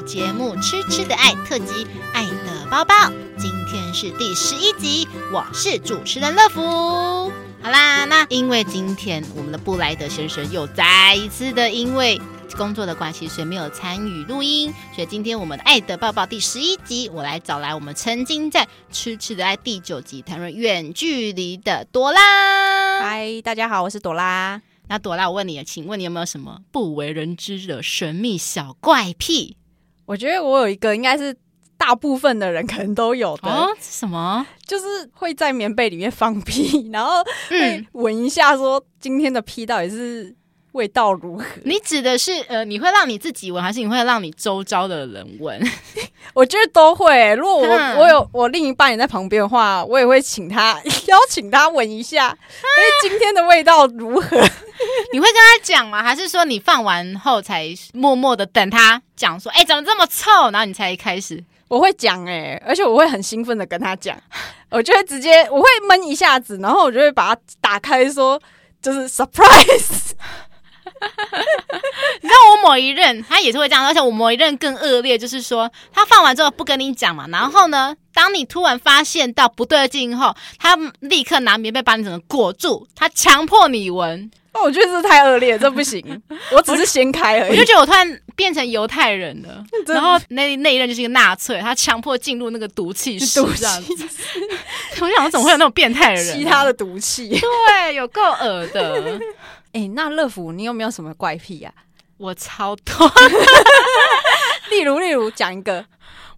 节目《吃吃的爱》特辑《爱的包包》，今天是第十一集，我是主持人乐福。好啦，那因为今天我们的布莱德先生又再一次的因为工作的关系，所以没有参与录音。所以今天我们的《爱的抱抱》第十一集，我来找来我们曾经在《吃吃的爱》第九集谈论远距离的朵拉。嗨，大家好，我是朵拉。那朵拉，我问你，请问你有没有什么不为人知的神秘小怪癖？我觉得我有一个，应该是大部分的人可能都有的。哦，什么？就是会在棉被里面放屁，然后会闻一下，说今天的屁到底是味道如何？你指的是呃，你会让你自己闻，还是你会让你周遭的人闻？我觉得都会。如果我、嗯、我有我另一半也在旁边的话，我也会请他 邀请他闻一下，哎、啊，今天的味道如何？你会跟他讲吗？还是说你放完后才默默的等他讲说，哎，怎么这么臭？然后你才开始？我会讲哎，而且我会很兴奋的跟他讲，我就会直接我会闷一下子，然后我就会把它打开说，就是 surprise。你知道我某一任他也是会这样，而且我某一任更恶劣，就是说他放完之后不跟你讲嘛，然后呢，当你突然发现到不对劲后，他立刻拿棉被把你整个裹住，他强迫你闻。哦，我觉得这太恶劣，这不行。我只是掀开而已，我就觉得我突然变成犹太人了。然后那那一任就是一个纳粹，他强迫进入那个毒气室，毒气室。我想，怎么会有那种变态的人？吸他的毒气，对，有够恶的。哎、欸，那乐福，你有没有什么怪癖呀、啊？我超多，例如，例如讲一个，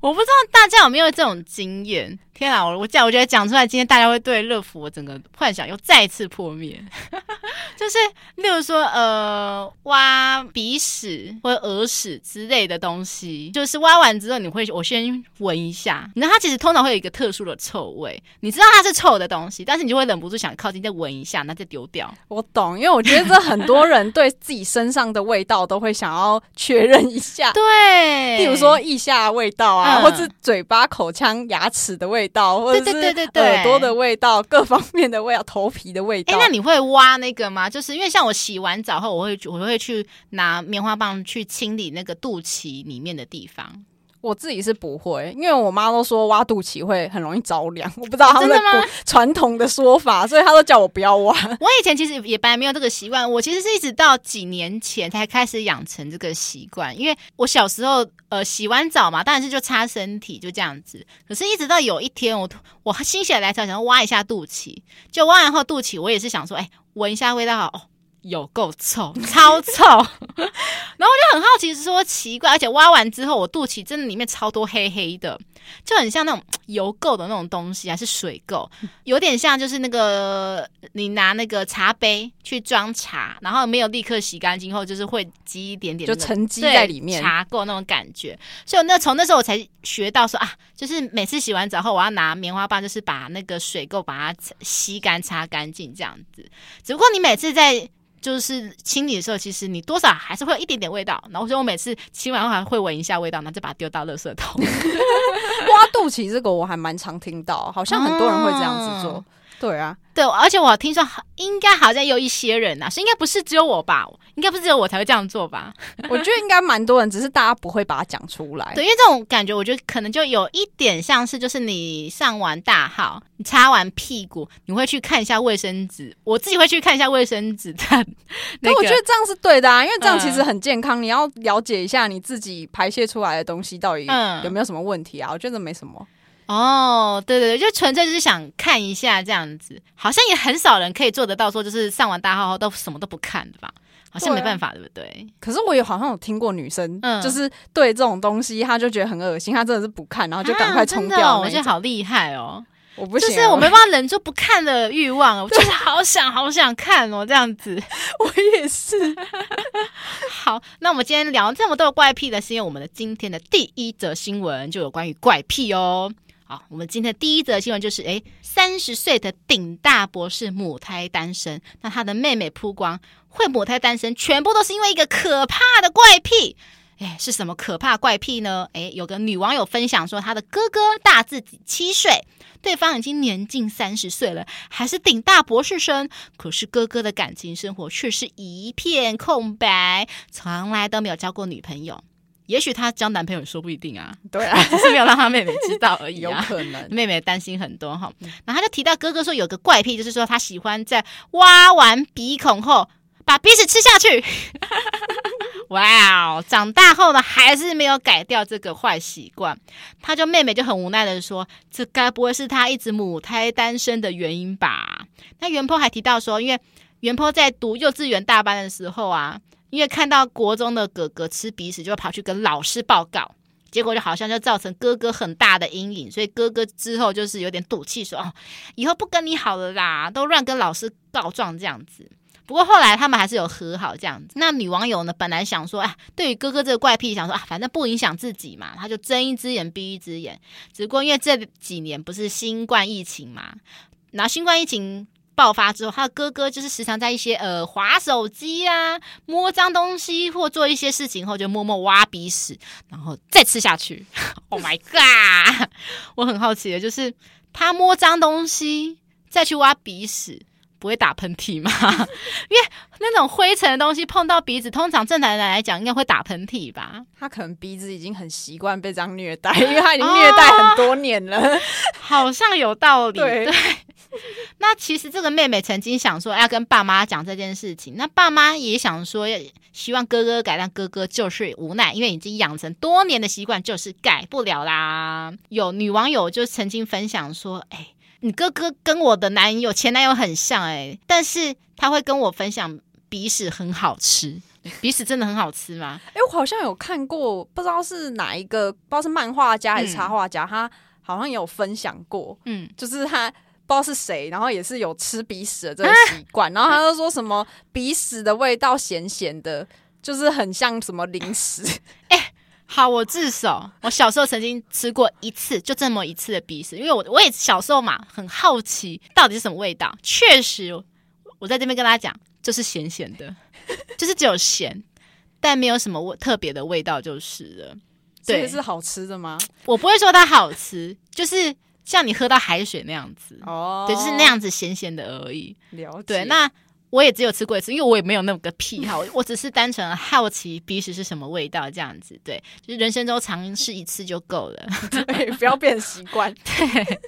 我不知道大家有没有这种经验。天啊，我我讲，我觉得讲出来，今天大家会对乐福整个幻想又再次破灭。就是，例如说，呃，挖鼻屎或者耳屎之类的东西，就是挖完之后，你会我先闻一下，然后它其实通常会有一个特殊的臭味，你知道它是臭的东西，但是你就会忍不住想靠近再闻一下，那再丢掉。我懂，因为我觉得这很多人对自己身上的味道都会想要确认一下。对，例如说腋下味道啊，嗯、或是嘴巴、口腔、牙齿的味道。道，或者是耳朵的味道，各方面的味道，头皮的味道。哎，那你会挖那个吗？就是因为像我洗完澡后，我会我会去拿棉花棒去清理那个肚脐里面的地方。我自己是不会，因为我妈都说挖肚脐会很容易着凉，我不知道他们的传统的说法，所以她都叫我不要挖。我以前其实也本来没有这个习惯，我其实是一直到几年前才开始养成这个习惯，因为我小时候呃洗完澡嘛，当然是就擦身体就这样子，可是一直到有一天我我心血来潮想要挖一下肚脐，就挖完后肚脐我也是想说，哎，闻一下味道好哦。有够臭，超臭，然后我就很好奇，是说奇怪，而且挖完之后，我肚脐真的里面超多黑黑的，就很像那种油垢的那种东西，还是水垢，有点像就是那个你拿那个茶杯去装茶，然后没有立刻洗干净后，就是会积一点点、那个，就沉积在里面茶垢那种感觉。所以那从那时候我才学到说啊，就是每次洗完澡后，我要拿棉花棒，就是把那个水垢把它吸干、擦干净这样子。只不过你每次在就是清理的时候，其实你多少还是会有一点点味道。然后所以我每次清完后还会闻一下味道，然后就把它丢到垃圾桶。挖肚脐这个我还蛮常听到，好像很多人会这样子做。嗯对啊，对，而且我听说应该好像有一些人呐、啊，是应该不是只有我吧？应该不是只有我才会这样做吧？我觉得应该蛮多人，只是大家不会把它讲出来。对，因为这种感觉，我觉得可能就有一点像是，就是你上完大号，你擦完屁股，你会去看一下卫生纸。我自己会去看一下卫生纸的、那我觉得这样是对的啊，因为这样其实很健康。嗯、你要了解一下你自己排泄出来的东西到底有没有什么问题啊？我觉得没什么。哦，对对对，就纯粹就是想看一下这样子，好像也很少人可以做得到，说就是上完大号后都什么都不看的吧？好像没办法，对，不对？可是我也好像有听过女生，嗯，就是对这种东西，她就觉得很恶心，她真的是不看，然后就赶快冲掉，啊哦。我觉得好厉害哦！我不行，就是我没办法忍住不看的欲望，我就是好想好想看哦，这样子。我也是。好，那我们今天聊这么多怪癖的，是因为我们的今天的第一则新闻就有关于怪癖哦。好，我们今天第一则新闻就是，诶，三十岁的顶大博士母胎单身，那他的妹妹曝光会母胎单身，全部都是因为一个可怕的怪癖。诶，是什么可怕怪癖呢？诶，有个女网友分享说，她的哥哥大自己七岁，对方已经年近三十岁了，还是顶大博士生，可是哥哥的感情生活却是一片空白，从来都没有交过女朋友。也许她交男朋友说不一定啊，对啊，只是没有让她妹妹知道而已啊，有可能妹妹担心很多哈。然后他就提到哥哥说有个怪癖，就是说他喜欢在挖完鼻孔后把鼻屎吃下去。哇哦！长大后呢，还是没有改掉这个坏习惯。他就妹妹就很无奈的说：“这该不会是他一直母胎单身的原因吧？”那袁坡还提到说，因为原 po 在读幼稚园大班的时候啊，因为看到国中的哥哥吃鼻屎，就跑去跟老师报告，结果就好像就造成哥哥很大的阴影，所以哥哥之后就是有点赌气说：“哦，以后不跟你好了啦，都乱跟老师告状这样子。”不过后来他们还是有和好这样子。那女网友呢，本来想说，哎，对于哥哥这个怪癖，想说啊，反正不影响自己嘛，他就睁一只眼闭一只眼。只不过因为这几年不是新冠疫情嘛，然后新冠疫情爆发之后，他的哥哥就是时常在一些呃划手机啊、摸脏东西或做一些事情后，就默默挖鼻屎，然后再吃下去。Oh my god！我很好奇的就是他摸脏东西再去挖鼻屎。不会打喷嚏吗？因为那种灰尘的东西碰到鼻子，通常正常人来讲应该会打喷嚏吧。他可能鼻子已经很习惯被这样虐待，因为他已经虐待很多年了，哦、好像有道理。对，对，那其实这个妹妹曾经想说要跟爸妈讲这件事情，那爸妈也想说希望哥哥改，但哥哥就是无奈，因为已经养成多年的习惯，就是改不了啦。有女网友就曾经分享说：“哎。”你哥哥跟我的男友前男友很像哎、欸，但是他会跟我分享鼻屎很好吃，鼻屎真的很好吃吗？哎、欸，我好像有看过，不知道是哪一个，不知道是漫画家还是插画家、嗯，他好像有分享过，嗯，就是他不知道是谁，然后也是有吃鼻屎的这个 习惯，然后他就说什么鼻屎的味道咸咸的，就是很像什么零食，哎、欸。好，我自首。我小时候曾经吃过一次，就这么一次的鼻屎，因为我我也小时候嘛，很好奇到底是什么味道。确实，我在这边跟大家讲，就是咸咸的，就是只有咸，但没有什么味特别的味道就是了。对，是好吃的吗？我不会说它好吃，就是像你喝到海水那样子哦，对，就是那样子咸咸的而已。了解。对，那。我也只有吃过一次，因为我也没有那么个癖好，我只是单纯好奇鼻屎是什么味道这样子。对，就是人生中尝试一次就够了，对，不要变习惯。对，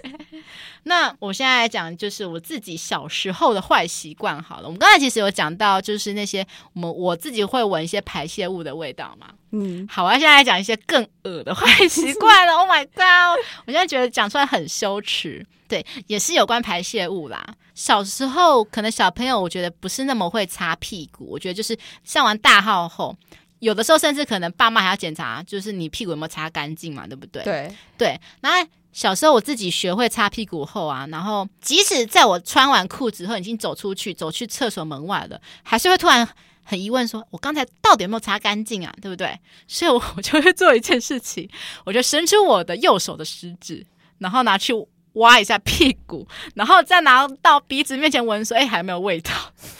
那我现在来讲，就是我自己小时候的坏习惯。好了，我们刚才其实有讲到，就是那些我们我自己会闻一些排泄物的味道嘛。嗯，好，我要现在来讲一些更恶的坏习惯了。Oh my god！我现在觉得讲出来很羞耻。对，也是有关排泄物啦。小时候可能小朋友，我觉得不是那么会擦屁股。我觉得就是上完大号后，有的时候甚至可能爸妈还要检查，就是你屁股有没有擦干净嘛，对不对？对对。那小时候我自己学会擦屁股后啊，然后即使在我穿完裤子后已经走出去，走去厕所门外了，还是会突然很疑问说：“我刚才到底有没有擦干净啊？对不对？”所以我 就会做一件事情，我就伸出我的右手的食指，然后拿去。挖一下屁股，然后再拿到鼻子面前闻，说：“哎，还有没有味道？”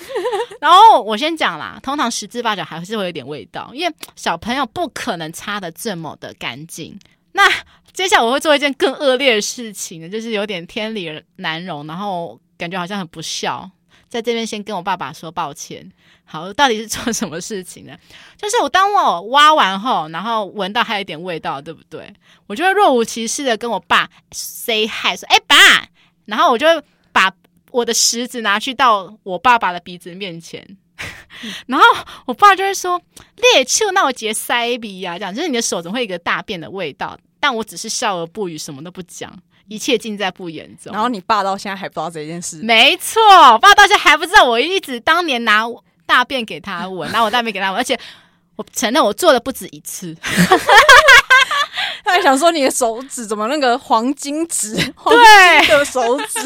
然后我先讲啦，通常十之八九还是会有点味道，因为小朋友不可能擦的这么的干净。那接下来我会做一件更恶劣的事情呢，就是有点天理难容，然后感觉好像很不孝。在这边先跟我爸爸说抱歉。好，到底是做什么事情呢？就是我当我挖完后，然后闻到还有一点味道，对不对？我就会若无其事的跟我爸 say hi，说：“哎，爸。”然后我就把我的食指拿去到我爸爸的鼻子面前，然后我爸就会说：“猎臭，那我结塞鼻呀。”这样就是你的手总会有一个大便的味道，但我只是笑而不语，什么都不讲。一切尽在不言中。然后你爸到现在还不知道这件事。没错，爸到现在还不知道，我一直当年拿大便给他闻，拿我大便给他闻，而且我承认我做了不止一次。他还想说你的手指怎么那个黄金 指？对，的手指，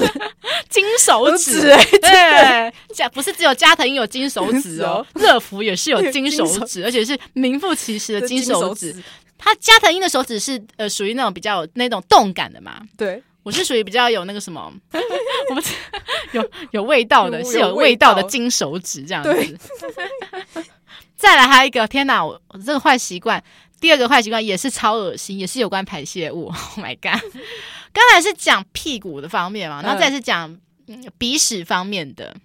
金手指。对，加不是只有加藤有金手指哦，乐福也是有金手指，而且是名副其实的金手指。他加藤鹰的手指是呃属于那种比较有那种动感的嘛？对，我是属于比较有那个什么，我们有有味道的，是有味道的金手指这样子。再来还有一个，天哪，我我这个坏习惯，第二个坏习惯也是超恶心，也是有关排泄物。Oh my god！刚才是讲屁股的方面嘛，然后再是讲鼻屎方面的。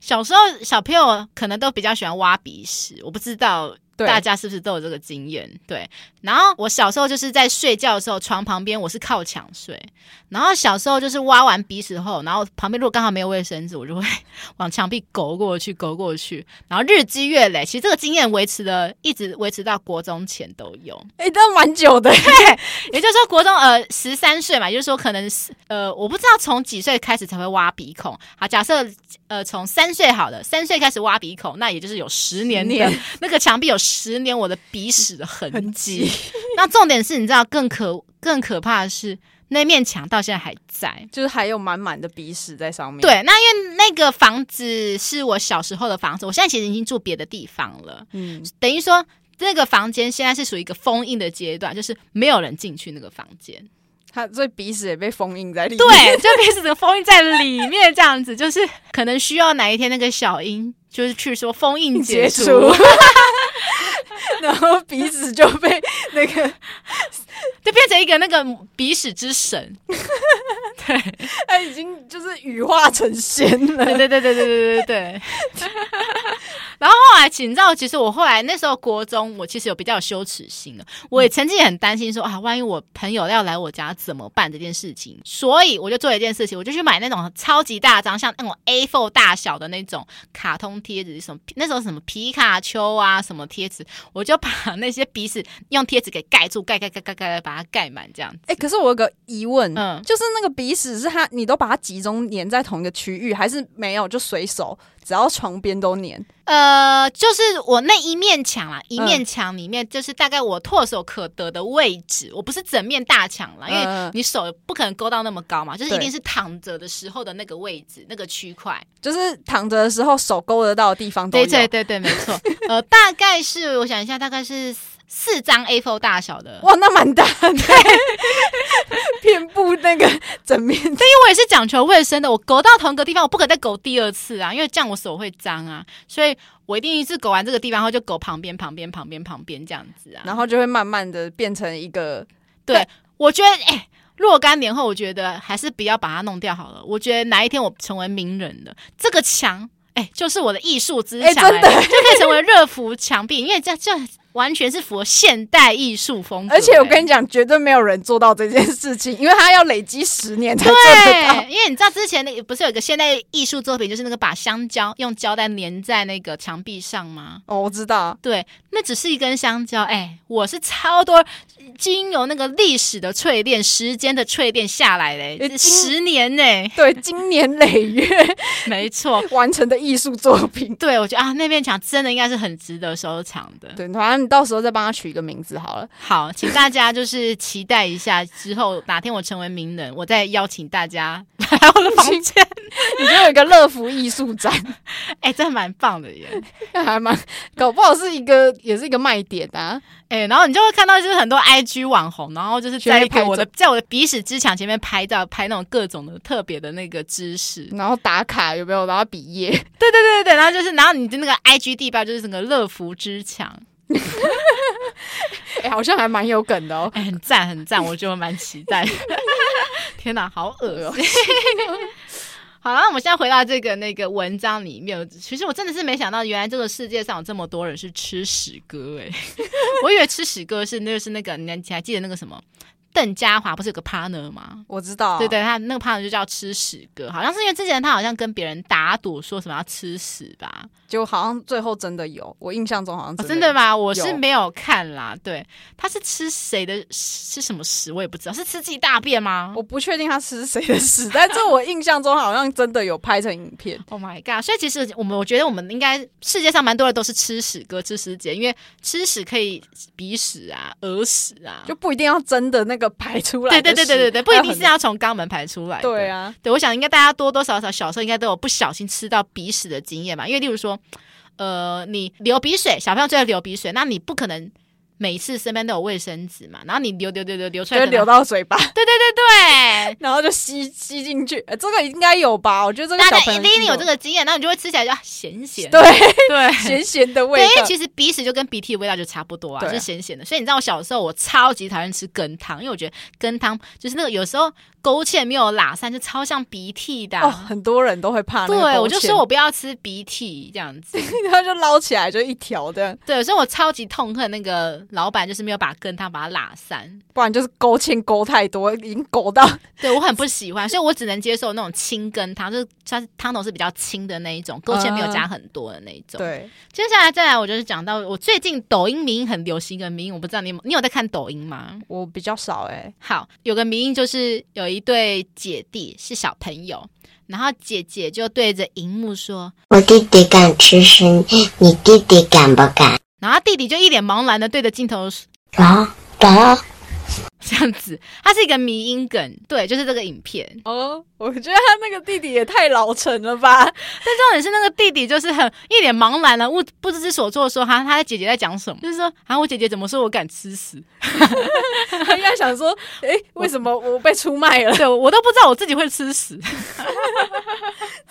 小时候小朋友可能都比较喜欢挖鼻屎，我不知道。对，大家是不是都有这个经验？对。然后我小时候就是在睡觉的时候，床旁边我是靠墙睡。然后小时候就是挖完鼻屎后，然后旁边如果刚好没有卫生纸，我就会往墙壁勾过去，勾过去。然后日积月累，其实这个经验维持了，一直维持到国中前都有。哎，都蛮久的。也就是说，国中呃十三岁嘛，也就是说可能是呃我不知道从几岁开始才会挖鼻孔。好，假设呃从三岁好了，三岁开始挖鼻孔，那也就是有十年的 那个墙壁有十年我的鼻屎的痕迹。那重点是，你知道更可更可怕的是，那面墙到现在还在，就是还有满满的鼻屎在上面。对，那因为那个房子是我小时候的房子，我现在其实已经住别的地方了。嗯，等于说这个房间现在是属于一个封印的阶段，就是没有人进去那个房间，他所以鼻屎也被封印在里面。对，就鼻屎这个封印在里面，这样子就是可能需要哪一天那个小英就是去说封印解除。然后鼻屎就被那个，就变成一个那个鼻屎之神，对，他已经就是羽化成仙了，对对对对对对对对。然后后来，你知道，其实我后来那时候国中，我其实有比较有羞耻心的，我也曾经也很担心说啊，万一我朋友要来我家怎么办这件事情，所以我就做了一件事情，我就去买那种超级大张，像那种 A4 大小的那种卡通贴纸，什么那时候什么皮卡丘啊什么贴纸，我就把那些鼻屎用贴纸给盖住，盖盖盖盖盖，把它盖满这样。哎，可是我有个疑问，嗯，就是那个鼻屎是它，你都把它集中粘在同一个区域，还是没有就随手？只要床边都粘，呃，就是我那一面墙啦，一面墙里面就是大概我唾手可得的位置，我不是整面大墙啦，因为你手不可能勾到那么高嘛，就是一定是躺着的时候的那个位置，那个区块，就是躺着的时候手勾得到的地方都有。对对对对，没错，呃，大概是我想一下，大概是。四张 A4 大小的，哇，那蛮大的，遍布那个整面。但因为我也是讲求卫生的，我勾到同一个地方，我不可能再勾第二次啊，因为这样我手会脏啊，所以我一定一次勾完这个地方后就勾旁边、旁边、旁边、旁边这样子啊，然后就会慢慢的变成一个。对，我觉得，哎、欸，若干年后，我觉得还是不要把它弄掉好了。我觉得哪一天我成为名人了，这个墙，哎、欸，就是我的艺术之墙，真的就可以成为热敷墙壁，因为这这。完全是符合现代艺术风格，而且我跟你讲，绝对没有人做到这件事情，因为他要累积十年才做得到。因为你知道之前那个不是有一个现代艺术作品，就是那个把香蕉用胶带粘在那个墙壁上吗？哦，我知道，对，那只是一根香蕉。哎、欸，我是超多经由那个历史的淬炼、时间的淬炼下来嘞、欸，十年呢、欸，对，经年累月，没错，完成的艺术作品。对，我觉得啊，那面墙真的应该是很值得收藏的。对，反正。到时候再帮他取一个名字好了。好，请大家就是期待一下，之后哪天我成为名人，我再邀请大家来我的房间，你就有一个乐福艺术展。哎、欸，这蛮棒的耶，还蛮搞不好是一个，也是一个卖点啊。哎、欸，然后你就会看到就是很多 IG 网红，然后就是在我的在我的鼻屎之墙前面拍照，拍那种各种的特别的那个姿势，然后打卡有没有？然后比耶，对对对对，然后就是然后你的那个 IG 地标就是整个乐福之墙。哎、欸，好像还蛮有梗的哦，欸、很赞很赞，我觉得蛮期待。天哪，好恶哦、喔！好了，那我们现在回到这个那个文章里面，其实我真的是没想到，原来这个世界上有这么多人是吃屎哥哎！我以为吃屎哥是那个是那个，你还记得那个什么？邓家华不是有个 partner 吗？我知道，对对，他那个 partner 就叫吃屎哥，好像是因为之前他好像跟别人打赌说什么要吃屎吧，就好像最后真的有，我印象中好像真的，哦，真的吗？我是没有看啦。对，他是吃谁的吃什么屎，我也不知道，是吃自己大便吗？我不确定他吃谁的屎，但是我印象中好像真的有拍成影片。Oh my god！所以其实我们我觉得我们应该世界上蛮多的都是吃屎哥、吃屎姐，因为吃屎可以鼻屎啊、耳屎啊，就不一定要真的那个排出来。对对对对对对，不一定是要从肛门排出来。对啊，对，我想应该大家多多少少小时候应该都有不小心吃到鼻屎的经验嘛。因为例如说，呃，你流鼻水，小朋友就会流鼻水，那你不可能每次身边都有卫生纸嘛，然后你流流流流流出来，就流到嘴巴。对对对对，然后就吸吸进去。这个应该有吧？我觉得这个小朋友一定有这个经验，然后你就会吃起来就咸咸，对对，咸咸的味道。对，因为其实鼻屎就跟鼻涕的味道就差不多啊，就是咸咸的。所以你知道我小时候我超级讨厌吃羹汤，因为我觉得羹汤就是那个有时候。勾芡没有拉散，就超像鼻涕的、啊。哦，很多人都会怕。对，我就说我不要吃鼻涕这样子，然后就捞起来就一条的。对，所以我超级痛恨那个老板，就是没有把羹汤把它拉散，不然就是勾芡勾太多，已经勾到。对，我很不喜欢，所以我只能接受那种清羹汤，就是它汤头是比较清的那一种，勾芡没有加很多的那一种。嗯、对，接下来再来，我就是讲到我最近抖音迷因很流行一个名，我不知道你有你有在看抖音吗？我比较少哎、欸。好，有个迷因就是有一对姐。姐弟是小朋友，然后姐姐就对着荧幕说：“我弟弟敢吃屎，你弟弟敢不敢？”然后弟弟就一脸茫然的对着镜头说：“啊啊！”这样子，它是一个迷因梗，对，就是这个影片。哦，我觉得他那个弟弟也太老成了吧？但重点是那个弟弟就是很一脸茫然的，不不知所措，说他他的姐姐在讲什么，就是说啊，我姐姐怎么说我敢吃屎？他应该想说，哎，为什么我被出卖了？对，我都不知道我自己会吃屎。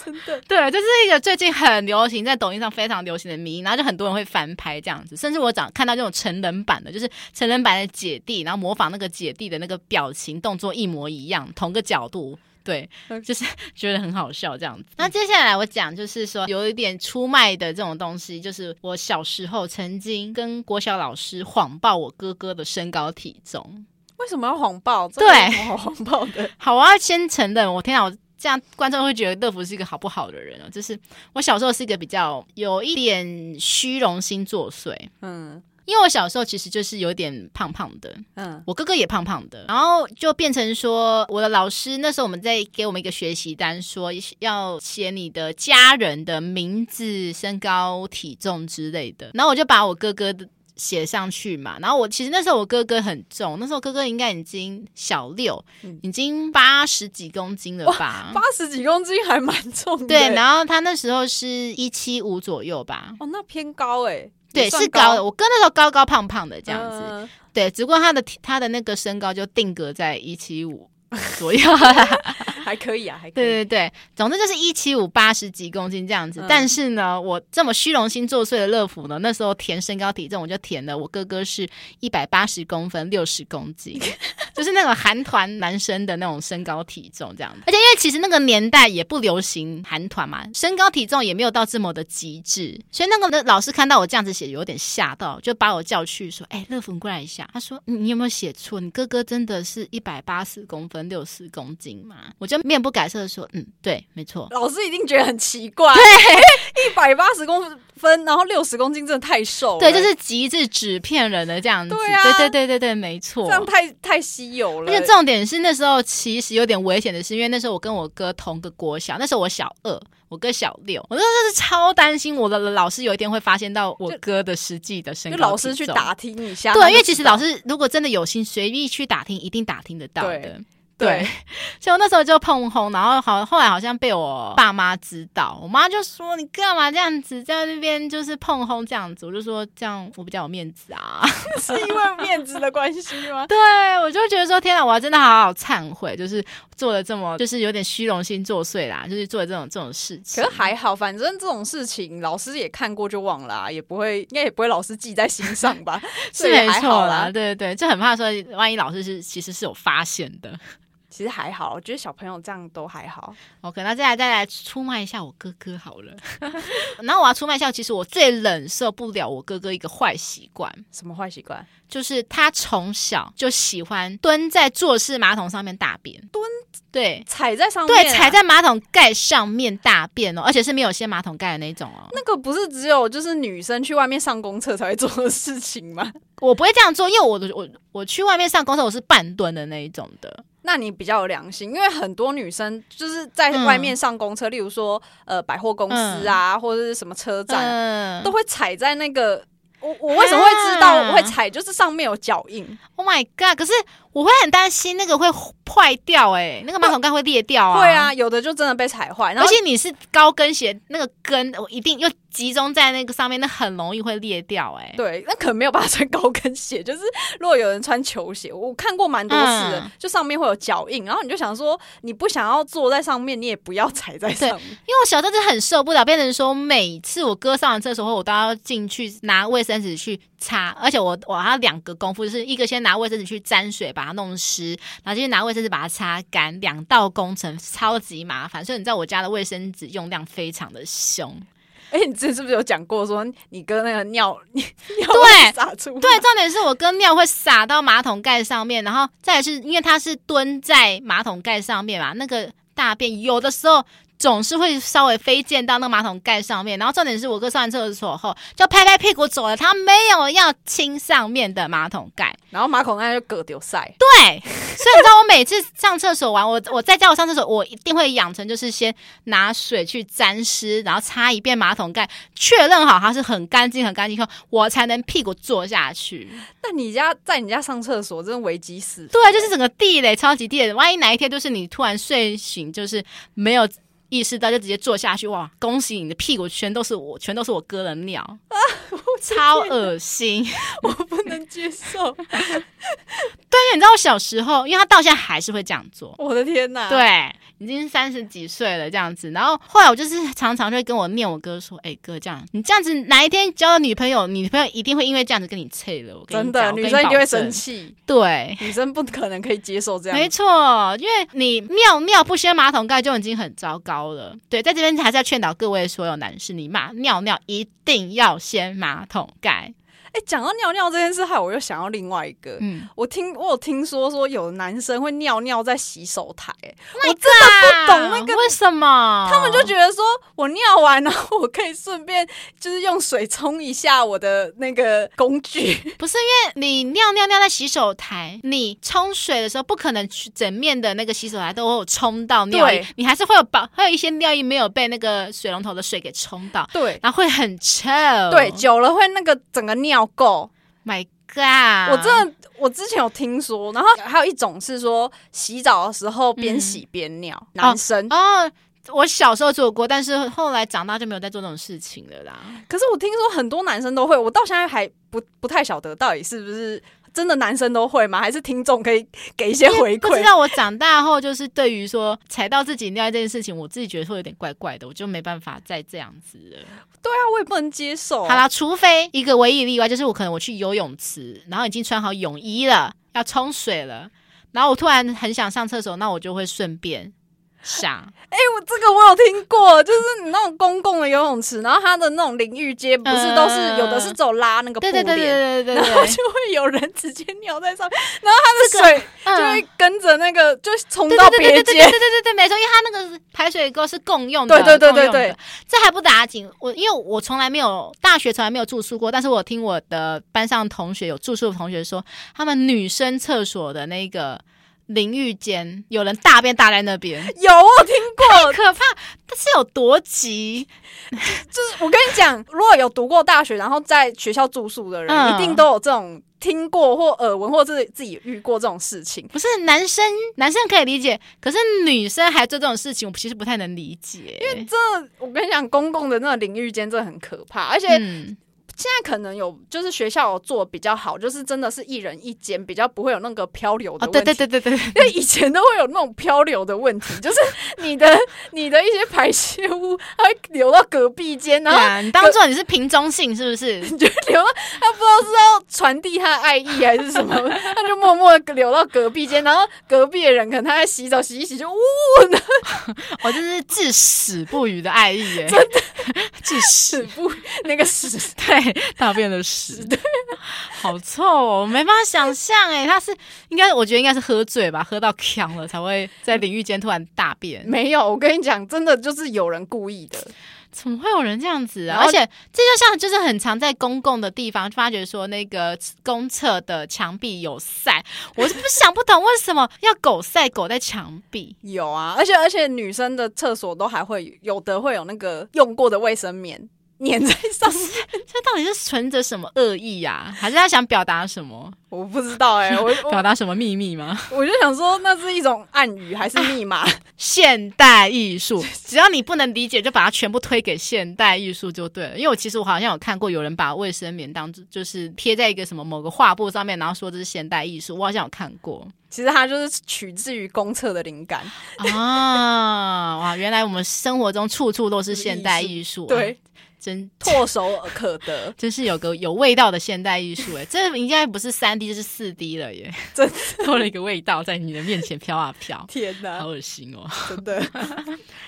真的，对，这、就是一个最近很流行，在抖音上非常流行的迷，然后就很多人会翻拍这样子，甚至我长看到这种成人版的，就是成人版的姐弟，然后模仿那个姐弟的那个表情动作一模一样，同个角度，对，就是觉得很好笑这样子。那接下来我讲就是说有一点出卖的这种东西，就是我小时候曾经跟国小老师谎报我哥哥的身高体重。为什么要谎报？对，好谎报的。好，我要先承认，我天啊，我这样观众会觉得乐福是一个好不好的人哦。就是我小时候是一个比较有一点虚荣心作祟，嗯，因为我小时候其实就是有点胖胖的，嗯，我哥哥也胖胖的，然后就变成说，我的老师那时候我们在给我们一个学习单，说要写你的家人的名字、身高、体重之类的，然后我就把我哥哥的。写上去嘛，然后我其实那时候我哥哥很重，那时候哥哥应该已经小六，嗯、已经八十几公斤了吧？八十几公斤还蛮重的。对，然后他那时候是一七五左右吧？哦，那偏高哎。对，是高的。我哥那时候高高胖胖的这样子，呃、对，只不过他的他的那个身高就定格在一七五。左右 还可以啊，还可以。对对对，总之就是一七五八十几公斤这样子。嗯、但是呢，我这么虚荣心作祟的乐福呢，那时候填身高体重，我就填了我哥哥是一百八十公分，六十公斤，就是那种韩团男生的那种身高体重这样子。而且因为其实那个年代也不流行韩团嘛，身高体重也没有到这么的极致，所以那个的老师看到我这样子写，有点吓到，就把我叫去说：“哎，乐福，你过来一下。”他说：“你有没有写错？你哥哥真的是一百八十公分。”六十公斤嘛，我就面不改色的说，嗯，对，没错。老师一定觉得很奇怪，对，一百八十公分，然后六十公斤，真的太瘦了。对，就是极致纸片人的这样子。对啊，对对对对对，没错，这样太太稀有了。而且重点是那时候其实有点危险的是，因为那时候我跟我哥同个国小，那时候我小二，我哥小六，我那时候是超担心我的老师有一天会发现到我哥的实际的身高。老师去打听一下，对，因为其实老师如果真的有心随意去打听，一定打听得到的。对，所以我那时候就碰红，然后好后来好像被我爸妈知道，我妈就说，你干嘛这样子在那边就是碰红这样子，我就说这样我比较有面子啊，是因为面子的关系吗？对，我就觉得说天哪，我要真的好好忏悔，就是做了这么就是有点虚荣心作祟啦，就是做了这种这种事情。可是还好，反正这种事情老师也看过就忘了啊，也不会应该也不会老师记在心上吧？是没错啦，对对对，就很怕说万一老师是其实是有发现的。其实还好，我觉得小朋友这样都还好。OK，那再来再来出卖一下我哥哥好了。然后我要出卖一下，其实我最忍受不了我哥哥一个坏习惯。什么坏习惯？就是他从小就喜欢蹲在坐式马桶上面大便。蹲，对，踩在上面啊，对，踩在马桶盖上面大便哦，而且是没有掀马桶盖的那种哦。那个不是只有就是女生去外面上公厕才会做的事情吗？我不会这样做，因为我的我我去外面上公厕我是半蹲的那一种的。那你比较有良心，因为很多女生就是在外面上公车，嗯、例如说呃百货公司啊，嗯、或者是什么车站，嗯、都会踩在那个。我我为什么会知道我会踩？就是上面有脚印。Oh my god！可是我会很担心那个会坏掉，哎，那个马桶盖会裂掉啊。会啊，有的就真的被踩坏。而且你是高跟鞋，那个跟我一定又集中在那个上面，那很容易会裂掉，哎。对，那可能没有办法穿高跟鞋，就是如果有人穿球鞋，我看过蛮多次的，嗯、就上面会有脚印，然后你就想说，你不想要坐在上面，你也不要踩在上面。因为我小时候就很受不了，变成说每次我哥上完厕所后，我都要进去拿卫生纸去擦，而且我我还要两个功夫，就是一个先拿卫生纸去沾水把它弄湿，然后就拿卫生纸把它擦干，两道工程超级麻烦。所以你知道我家的卫生纸用量非常的凶。哎，你之前是不是有讲过说你哥那个尿 尿对洒出？对，重点是我哥尿会洒到马桶盖上面，然后再来是因为他是蹲在马桶盖上面嘛，那个大便有的时候。总是会稍微飞溅到那个马桶盖上面，然后重点是我哥上完厕所后就拍拍屁股走了，他没有要清上面的马桶盖，然后马桶盖就割丢塞。对，所以你知道我每次上厕所完，我 我在家我上厕所，我一定会养成就是先拿水去沾湿，然后擦一遍马桶盖，确认好它是很干净很干净后，我才能屁股坐下去。那你家在你家上厕所真的危机四伏。对，就是整个地雷超级地雷，万一哪一天就是你突然睡醒就是没有。意识到就直接坐下去，哇！恭喜你的屁股全都是我，全都是我哥的尿啊，超恶心，我不能接受。对，因为你知道我小时候，因为他到现在还是会这样做。我的天哪！对，已经三十几岁了这样子。然后后来我就是常常就会跟我念我哥说：“哎、欸，哥，这样你这样子哪一天交了女朋友，女朋友一定会因为这样子跟你脆了。”我跟你讲，真的，女生一定会生气。对，女生不可能可以接受这样。没错，因为你尿尿不掀马桶盖就已经很糟糕了。对，在这边还是要劝导各位所有男士，你骂尿尿一定要掀马桶盖。哎，讲到尿尿这件事，害我又想要另外一个。嗯，我听我有听说说有男生会尿尿在洗手台，欸，oh，我真的不懂那个为什么？他们就觉得说我尿完，然后我可以顺便就是用水冲一下我的那个工具。不是因为你尿尿尿在洗手台，你冲水的时候不可能整面的那个洗手台都会有冲到尿液，你还是会有保，会有一些尿液没有被那个水龙头的水给冲到。对，然后会很臭。对，久了会那个整个尿。够，My God！我真的，我之前有听说，然后还有一种是说，洗澡的时候边洗边尿，嗯、男生哦，哦，我小时候做过，但是后来长大就没有再做这种事情了啦。可是我听说很多男生都会，我到现在还不不太晓得到底是不是。真的男生都会吗？还是听众可以给一些回馈？不知道我长大后就是对于说踩到自己尿这件事情，我自己觉得会有点怪怪的，我就没办法再这样子了。对啊，我也不能接受。好啦，除非一个唯一例外，就是我可能我去游泳池，然后已经穿好泳衣了，要冲水了，然后我突然很想上厕所，那我就会顺便。想，哎、欸，我这个我有听过，就是你那种公共的游泳池，然后它的那种淋浴间不是都是、呃、有的是走拉那个布帘，对对对对对，然后就会有人直接尿在上面，然后它的水就会跟着那个就冲到别间，对对对对对，没错，因为它那个排水沟是共用的，对对对对对，这还不打紧，我因为我从来没有大学从来没有住宿过，但是我听我的班上同学有住宿的同学说，他们女生厕所的那个。淋浴间有人大便大在那边，有我听过，可怕！但是有多急？就是我跟你讲，如果有读过大学，然后在学校住宿的人，嗯、一定都有这种听过或耳闻，或者自己遇过这种事情。不是男生，男生可以理解，可是女生还做这种事情，我其实不太能理解。因为这，我跟你讲，公共的那个淋浴间真的很可怕，而且。嗯现在可能有，就是学校有做比较好，就是真的是一人一间，比较不会有那个漂流的问题。哦、对对对对对，因为以前都会有那种漂流的问题，就是你的你的一些排泄物，它会流到隔壁间，然后、啊、你当做你是瓶中信，是不是？你就流到，他不知道是要传递他的爱意还是什么，他就默默的流到隔壁间，然后隔壁的人可能他在洗澡洗一洗就呜，我真是至死不渝的爱意耶，真的至死不那个死对。大便的屎，对，好臭哦！我没办法想象，哎，他是应该，我觉得应该是喝醉吧，喝到呛了才会在淋浴间突然大便。没有，我跟你讲，真的就是有人故意的。怎么会有人这样子啊？而且这就像就是很常在公共的地方发觉说那个公厕的墙壁有塞，我是不想不懂为什么要狗塞狗在墙壁。有啊，而且而且女生的厕所都还会有的会有那个用过的卫生棉。粘在上面，这到底是存着什么恶意呀、啊？还是他想表达什么？我不知道哎、欸，我表达什么秘密吗？我就想说，那是一种暗语还是密码、啊？现代艺术，只要你不能理解，就把它全部推给现代艺术就对了。因为我其实我好像有看过有人把卫生棉当就是贴在一个什么某个画布上面，然后说这是现代艺术，我好像有看过。其实它就是取自于公厕的灵感啊！哇，原来我们生活中处处都是现代艺术，对。真 唾手可得，真是有个有味道的现代艺术哎！这应该不是三 D，就是四 D 了耶！真多了一个味道在你的面前飘啊飘，天哪，好恶心哦！真的。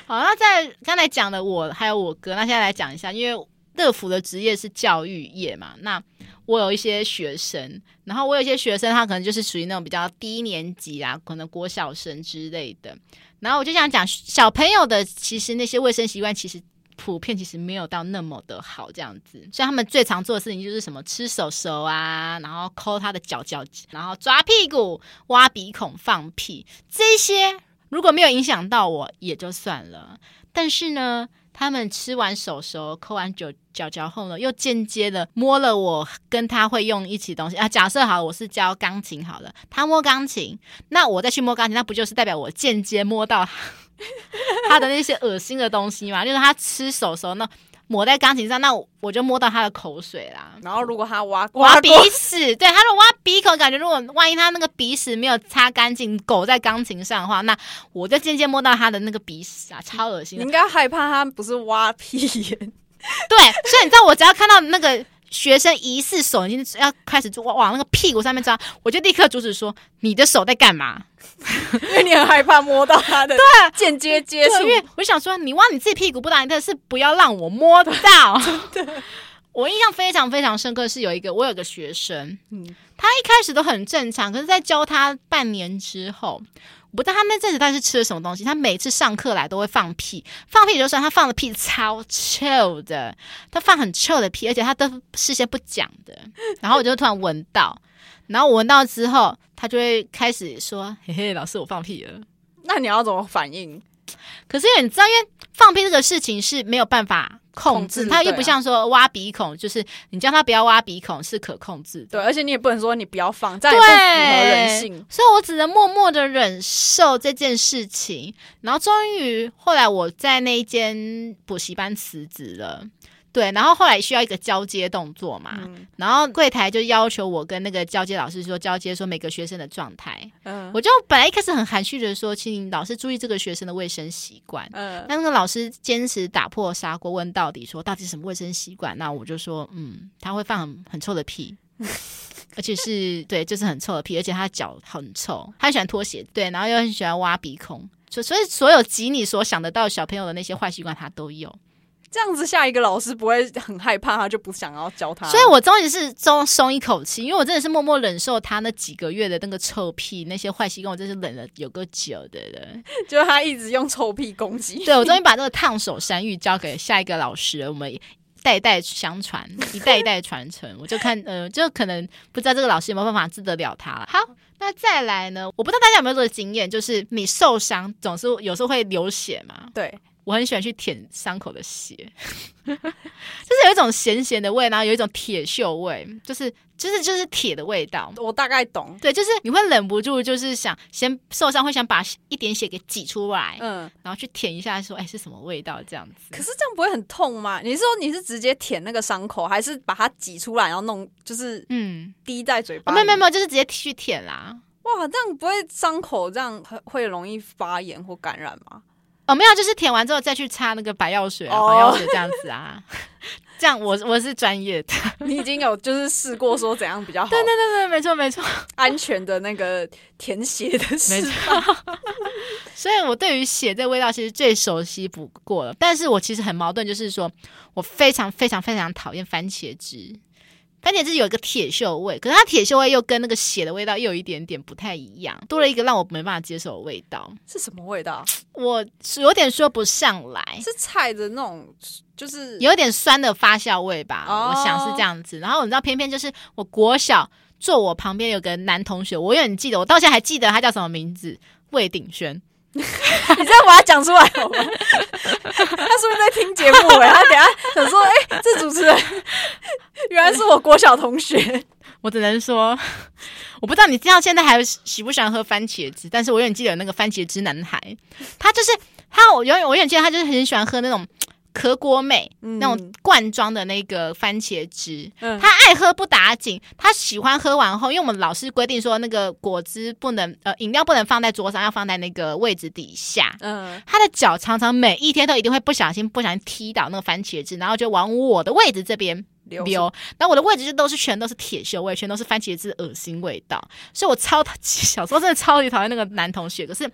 好，那在刚才讲的我还有我哥，那现在来讲一下，因为乐福的职业是教育业嘛，那我有一些学生，然后我有一些学生，他可能就是属于那种比较低年级啊，可能国小生之类的，然后我就想讲小朋友的，其实那些卫生习惯其实。普遍其实没有到那么的好，这样子，所以他们最常做的事情就是什么吃手手啊，然后抠他的脚脚，然后抓屁股、挖鼻孔、放屁，这些如果没有影响到我也就算了。但是呢，他们吃完手手、抠完脚脚脚后呢，又间接的摸了我跟他会用一起东西啊。假设好，我是教钢琴好了，他摸钢琴，那我再去摸钢琴，那不就是代表我间接摸到？他的那些恶心的东西嘛，就是他吃手手那抹在钢琴上，那我就摸到他的口水啦。然后如果他挖挖鼻屎，对，他说挖鼻孔，感觉如果万一他那个鼻屎没有擦干净，狗在钢琴上的话，那我就渐渐摸到他的那个鼻屎啊，超恶心。你应该害怕他不是挖屁眼，对，所以你知道我只要看到那个。学生疑似手已经要开始往往那个屁股上面抓，我就立刻阻止说：“你的手在干嘛？”因为你很害怕摸到他的，对，间接接触。因为我想说，你挖你自己屁股不打你的，是不要让我摸到。真的，我印象非常非常深刻，是有一个我有个学生，嗯，他一开始都很正常，可是在教他半年之后。我不知道他那阵子他是吃了什么东西，他每次上课来都会放屁，放屁就算他放的屁超臭的，他放很臭的屁，而且他都事先不讲的，然后我就突然闻到，然后我闻到之后，他就会开始说：“嘿嘿，老师，我放屁了。”那你要怎么反应？可是因为你知道，因为放屁这个事情是没有办法。控制它又不像说挖鼻孔，啊、就是你叫他不要挖鼻孔是可控制的。对，而且你也不能说你不要放，这样也不符合人性。所以我只能默默的忍受这件事情。然后终于后来我在那一间补习班辞职了。对，然后后来需要一个交接动作嘛，嗯、然后柜台就要求我跟那个交接老师说交接，说每个学生的状态。嗯，我就本来一开始很含蓄的说，请老师注意这个学生的卫生习惯。嗯，但那个老师坚持打破砂锅问到底，说到底是什么卫生习惯？那我就说，嗯，他会放很很臭的屁，而且是对，就是很臭的屁，而且他脚很臭，他很喜欢拖鞋，对，然后又很喜欢挖鼻孔，所所以所有及你所想得到小朋友的那些坏习惯，他都有。这样子，下一个老师不会很害怕，他就不想要教他。所以我终于是松松一口气，因为我真的是默默忍受他那几个月的那个臭屁，那些坏习惯，我真是忍了有个久的人。就是他一直用臭屁攻击。对，我终于把这个烫手山芋交给下一个老师，我们代代相传，一代一代传承。我就看，呃，就可能不知道这个老师有没有办法治得了他了。好，那再来呢？我不知道大家有没有这个经验，就是你受伤总是有时候会流血嘛？对。我很喜欢去舔伤口的血，就是有一种咸咸的味，然后有一种铁锈味，就是就是就是铁的味道。我大概懂，对，就是你会忍不住，就是想先受伤，会想把一点血给挤出来，嗯，然后去舔一下，说，哎，是什么味道？这样子。可是这样不会很痛吗？你是说你是直接舔那个伤口，还是把它挤出来，然后弄就是嗯滴在嘴巴？没有没有没有，就是直接去舔啦。哇，这样不会伤口这样会会容易发炎或感染吗？哦，没有，就是舔完之后再去擦那个白药水啊，oh. 白药水这样子啊，这样我我是专业的，你已经有就是试过说怎样比较好？对对对对，没错没错，安全的那个舔血的事。没错，所以我对于血这个味道其实最熟悉不过了，但是我其实很矛盾，就是说我非常非常非常讨厌番茄汁。番茄汁有一个铁锈味，可是它铁锈味又跟那个血的味道又有一点点不太一样，多了一个让我没办法接受的味道。是什么味道？我是有点说不上来。是菜的那种，就是有点酸的发酵味吧？哦、我想是这样子。然后你知道，偏偏就是我国小坐我旁边有个男同学，我永远记得，我到现在还记得他叫什么名字，魏鼎轩。你这样把它讲出来好吗？他是不是在听节目？哎，他等下想说，哎、这主持人 原来是我国小同学。我只能说，我不知道你知道现在还喜不喜欢喝番茄汁，但是我永远记得有那个番茄汁男孩，他就是他，我永远我永远记得他就是很喜欢喝那种。可果美、嗯、那种罐装的那个番茄汁，嗯、他爱喝不打紧，他喜欢喝完后，因为我们老师规定说那个果汁不能呃饮料不能放在桌上，要放在那个位置底下。嗯，他的脚常常每一天都一定会不小心不小心踢倒那个番茄汁，然后就往我的位置这边流。那我的位置就都是全都是铁锈味，全都是番茄汁恶心味道，所以我超讨 小时候真的超级讨厌那个男同学，可是。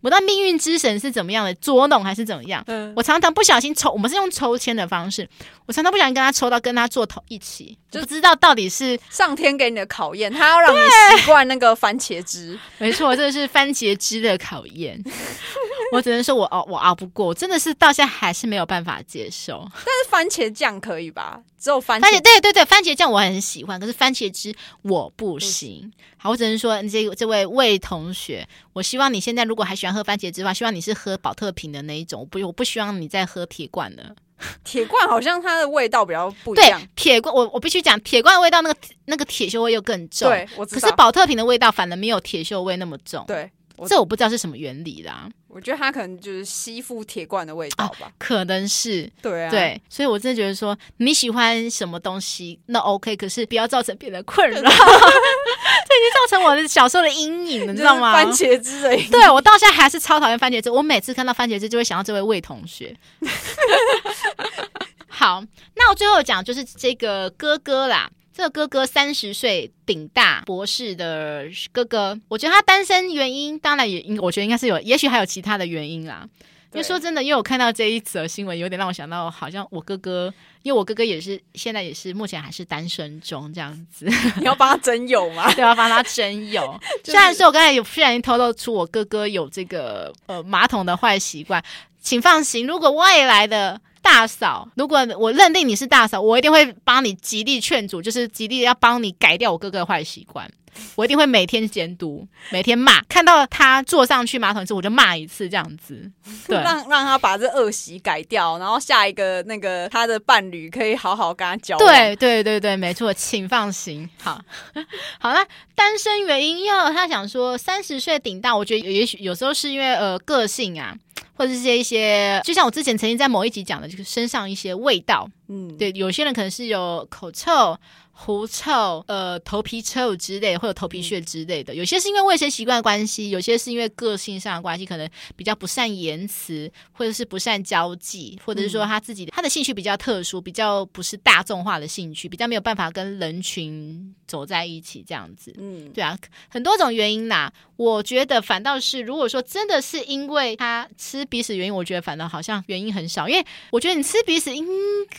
我的命运之神是怎么样的捉弄还是怎么样？嗯，我常常不小心抽，我们是用抽签的方式，我常常不小心跟他抽到跟他坐同一起，就不知道到底是 上天给你的考验，他要让你习惯那个番茄汁。没错，这是番茄汁的考验。我只能说我熬我熬不过，真的是到现在还是没有办法接受。但是番茄酱可以吧？只有番茄，番茄对对对，番茄酱我很喜欢，可是番茄汁我不行。好，我只能说这这位魏同学，我希望你现在如果还喜欢喝番茄汁的话，希望你是喝宝特瓶的那一种，我不，我不希望你再喝铁罐的。铁罐好像它的味道比较不一样。铁罐我我必须讲，铁罐的味道那个那个铁锈味又更重。对，我知道。可是宝特瓶的味道反而没有铁锈味那么重。对。这我不知道是什么原理啦，我觉得它可能就是吸附铁罐的味道吧，啊、可能是，对啊，对，所以我真的觉得说你喜欢什么东西那 OK，可是不要造成别人困扰，这已经造成我的小时候的阴影了，你知道吗？番茄汁的阴影，对，我到现在还是超讨厌番茄汁，我每次看到番茄汁就会想到这位魏同学。好，那我最后讲就是这个哥哥啦。这个哥哥三十岁，顶大博士的哥哥，我觉得他单身原因，当然也应，我觉得应该是有，也许还有其他的原因啦。因为说真的，因为我看到这一则新闻，有点让我想到，好像我哥哥，因为我哥哥也是现在也是目前还是单身中这样子。你要帮他征友吗？对，要帮他征友。虽然说我刚才有不小心透露出我哥哥有这个呃马桶的坏习惯，请放心，如果未来的。大嫂，如果我认定你是大嫂，我一定会帮你极力劝阻，就是极力要帮你改掉我哥哥的坏习惯。我一定会每天监督，每天骂，看到他坐上去马桶一次，我就骂一次，这样子，对，让让他把这恶习改掉，然后下一个那个他的伴侣可以好好跟他交往。对对对对，没错，请放心。好，好了，单身原因，因为他想说三十岁顶大，我觉得也许有时候是因为呃个性啊。或者是这一些，就像我之前曾经在某一集讲的，就是身上一些味道，嗯，对，有些人可能是有口臭。狐臭、呃，头皮臭之类，或者头皮屑之类的。有些是因为卫生习惯的关系，有些是因为个性上的关系，可能比较不善言辞，或者是不善交际，或者是说他自己他的兴趣比较特殊，比较不是大众化的兴趣，比较没有办法跟人群走在一起这样子。嗯，对啊，很多种原因啦。我觉得反倒是，如果说真的是因为他吃鼻屎原因，我觉得反倒好像原因很少，因为我觉得你吃鼻屎应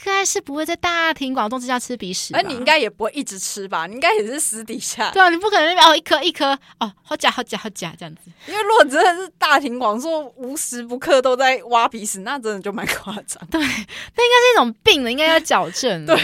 该是不会在大庭广众之下吃鼻屎，而你应该也。不会一直吃吧？你应该也是私底下。对啊，你不可能那边哦，一颗一颗哦，好假好假好假这样子。因为如果真的是大庭广众无时不刻都在挖鼻屎，那真的就蛮夸张。对，那应该是一种病了，应该要矫正。对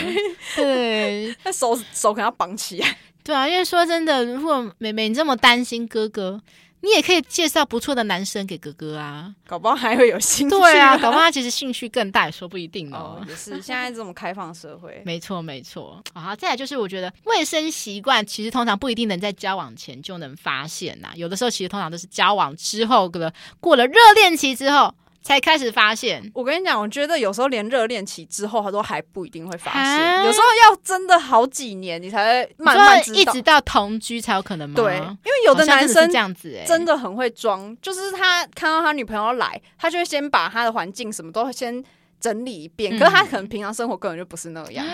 对，那手手可能要绑起来。对啊，因为说真的，如果妹妹你这么担心哥哥。你也可以介绍不错的男生给哥哥啊，搞不好还会有兴趣。对啊，搞不好他其实兴趣更大，也说不一定哦。哦，也是现在这种开放社会，没错没错。好，再来就是我觉得卫生习惯其实通常不一定能在交往前就能发现呐，有的时候其实通常都是交往之后，过了热恋期之后。才开始发现，我跟你讲，我觉得有时候连热恋期之后，他都还不一定会发现。有时候要真的好几年，你才会慢慢知道，一直到同居才有可能吗？对，因为有的男生这样子，真的很会装，就是他看到他女朋友来，他就会先把他的环境什么都先整理一遍，可是他可能平常生活根本就不是那样。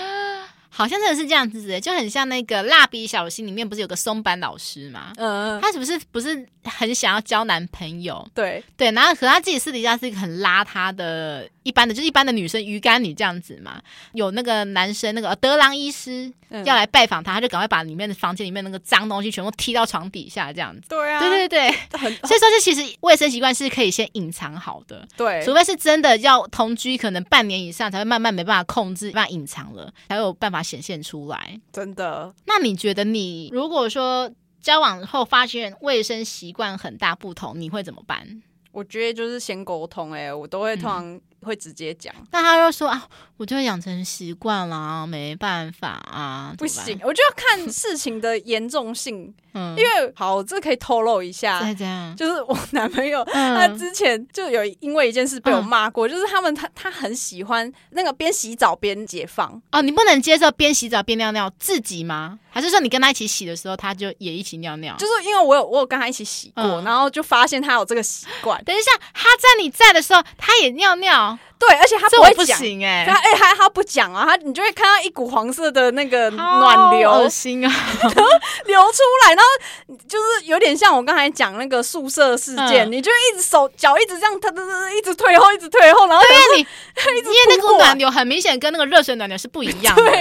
好像真的是这样子的，就很像那个蜡笔小新里面不是有个松坂老师吗？嗯，他是不是不是很想要交男朋友？对对，然后可他自己私底下是一个很邋遢的，一般的就是一般的女生鱼干女这样子嘛。有那个男生那个德朗医师要来拜访他，他就赶快把里面的房间里面那个脏东西全部踢到床底下这样子。对啊，对对对，所以说这其实卫生习惯是可以先隐藏好的。对，除非是真的要同居，可能半年以上才会慢慢没办法控制，没办法隐藏了，才有办法。显现出来，真的。那你觉得，你如果说交往后发现卫生习惯很大不同，你会怎么办？我觉得就是先沟通、欸，哎，我都会通常会直接讲。那、嗯、他又说啊，我就会养成习惯了，没办法啊，不行，我就要看事情的严重性。嗯，因为好，这可以透露一下，就是我男朋友、嗯、他之前就有因为一件事被我骂过，嗯、就是他们他他很喜欢那个边洗澡边解放哦，你不能接受边洗澡边尿尿自己吗？还是说你跟他一起洗的时候，他就也一起尿尿？就是因为我有我有跟他一起洗过，嗯、然后就发现他有这个习惯。等一下，他在你在的时候，他也尿尿。对，而且他不会讲。哎，他哎他他不讲啊，他你就会看到一股黄色的那个暖流，恶心啊，流。出来，然后就是有点像我刚才讲那个宿舍事件，嗯、你就一直手脚一直这样，他他他一直退后，一直退后，然后对你，因为那股暖流很明显跟那个热水暖流是不一样的，对，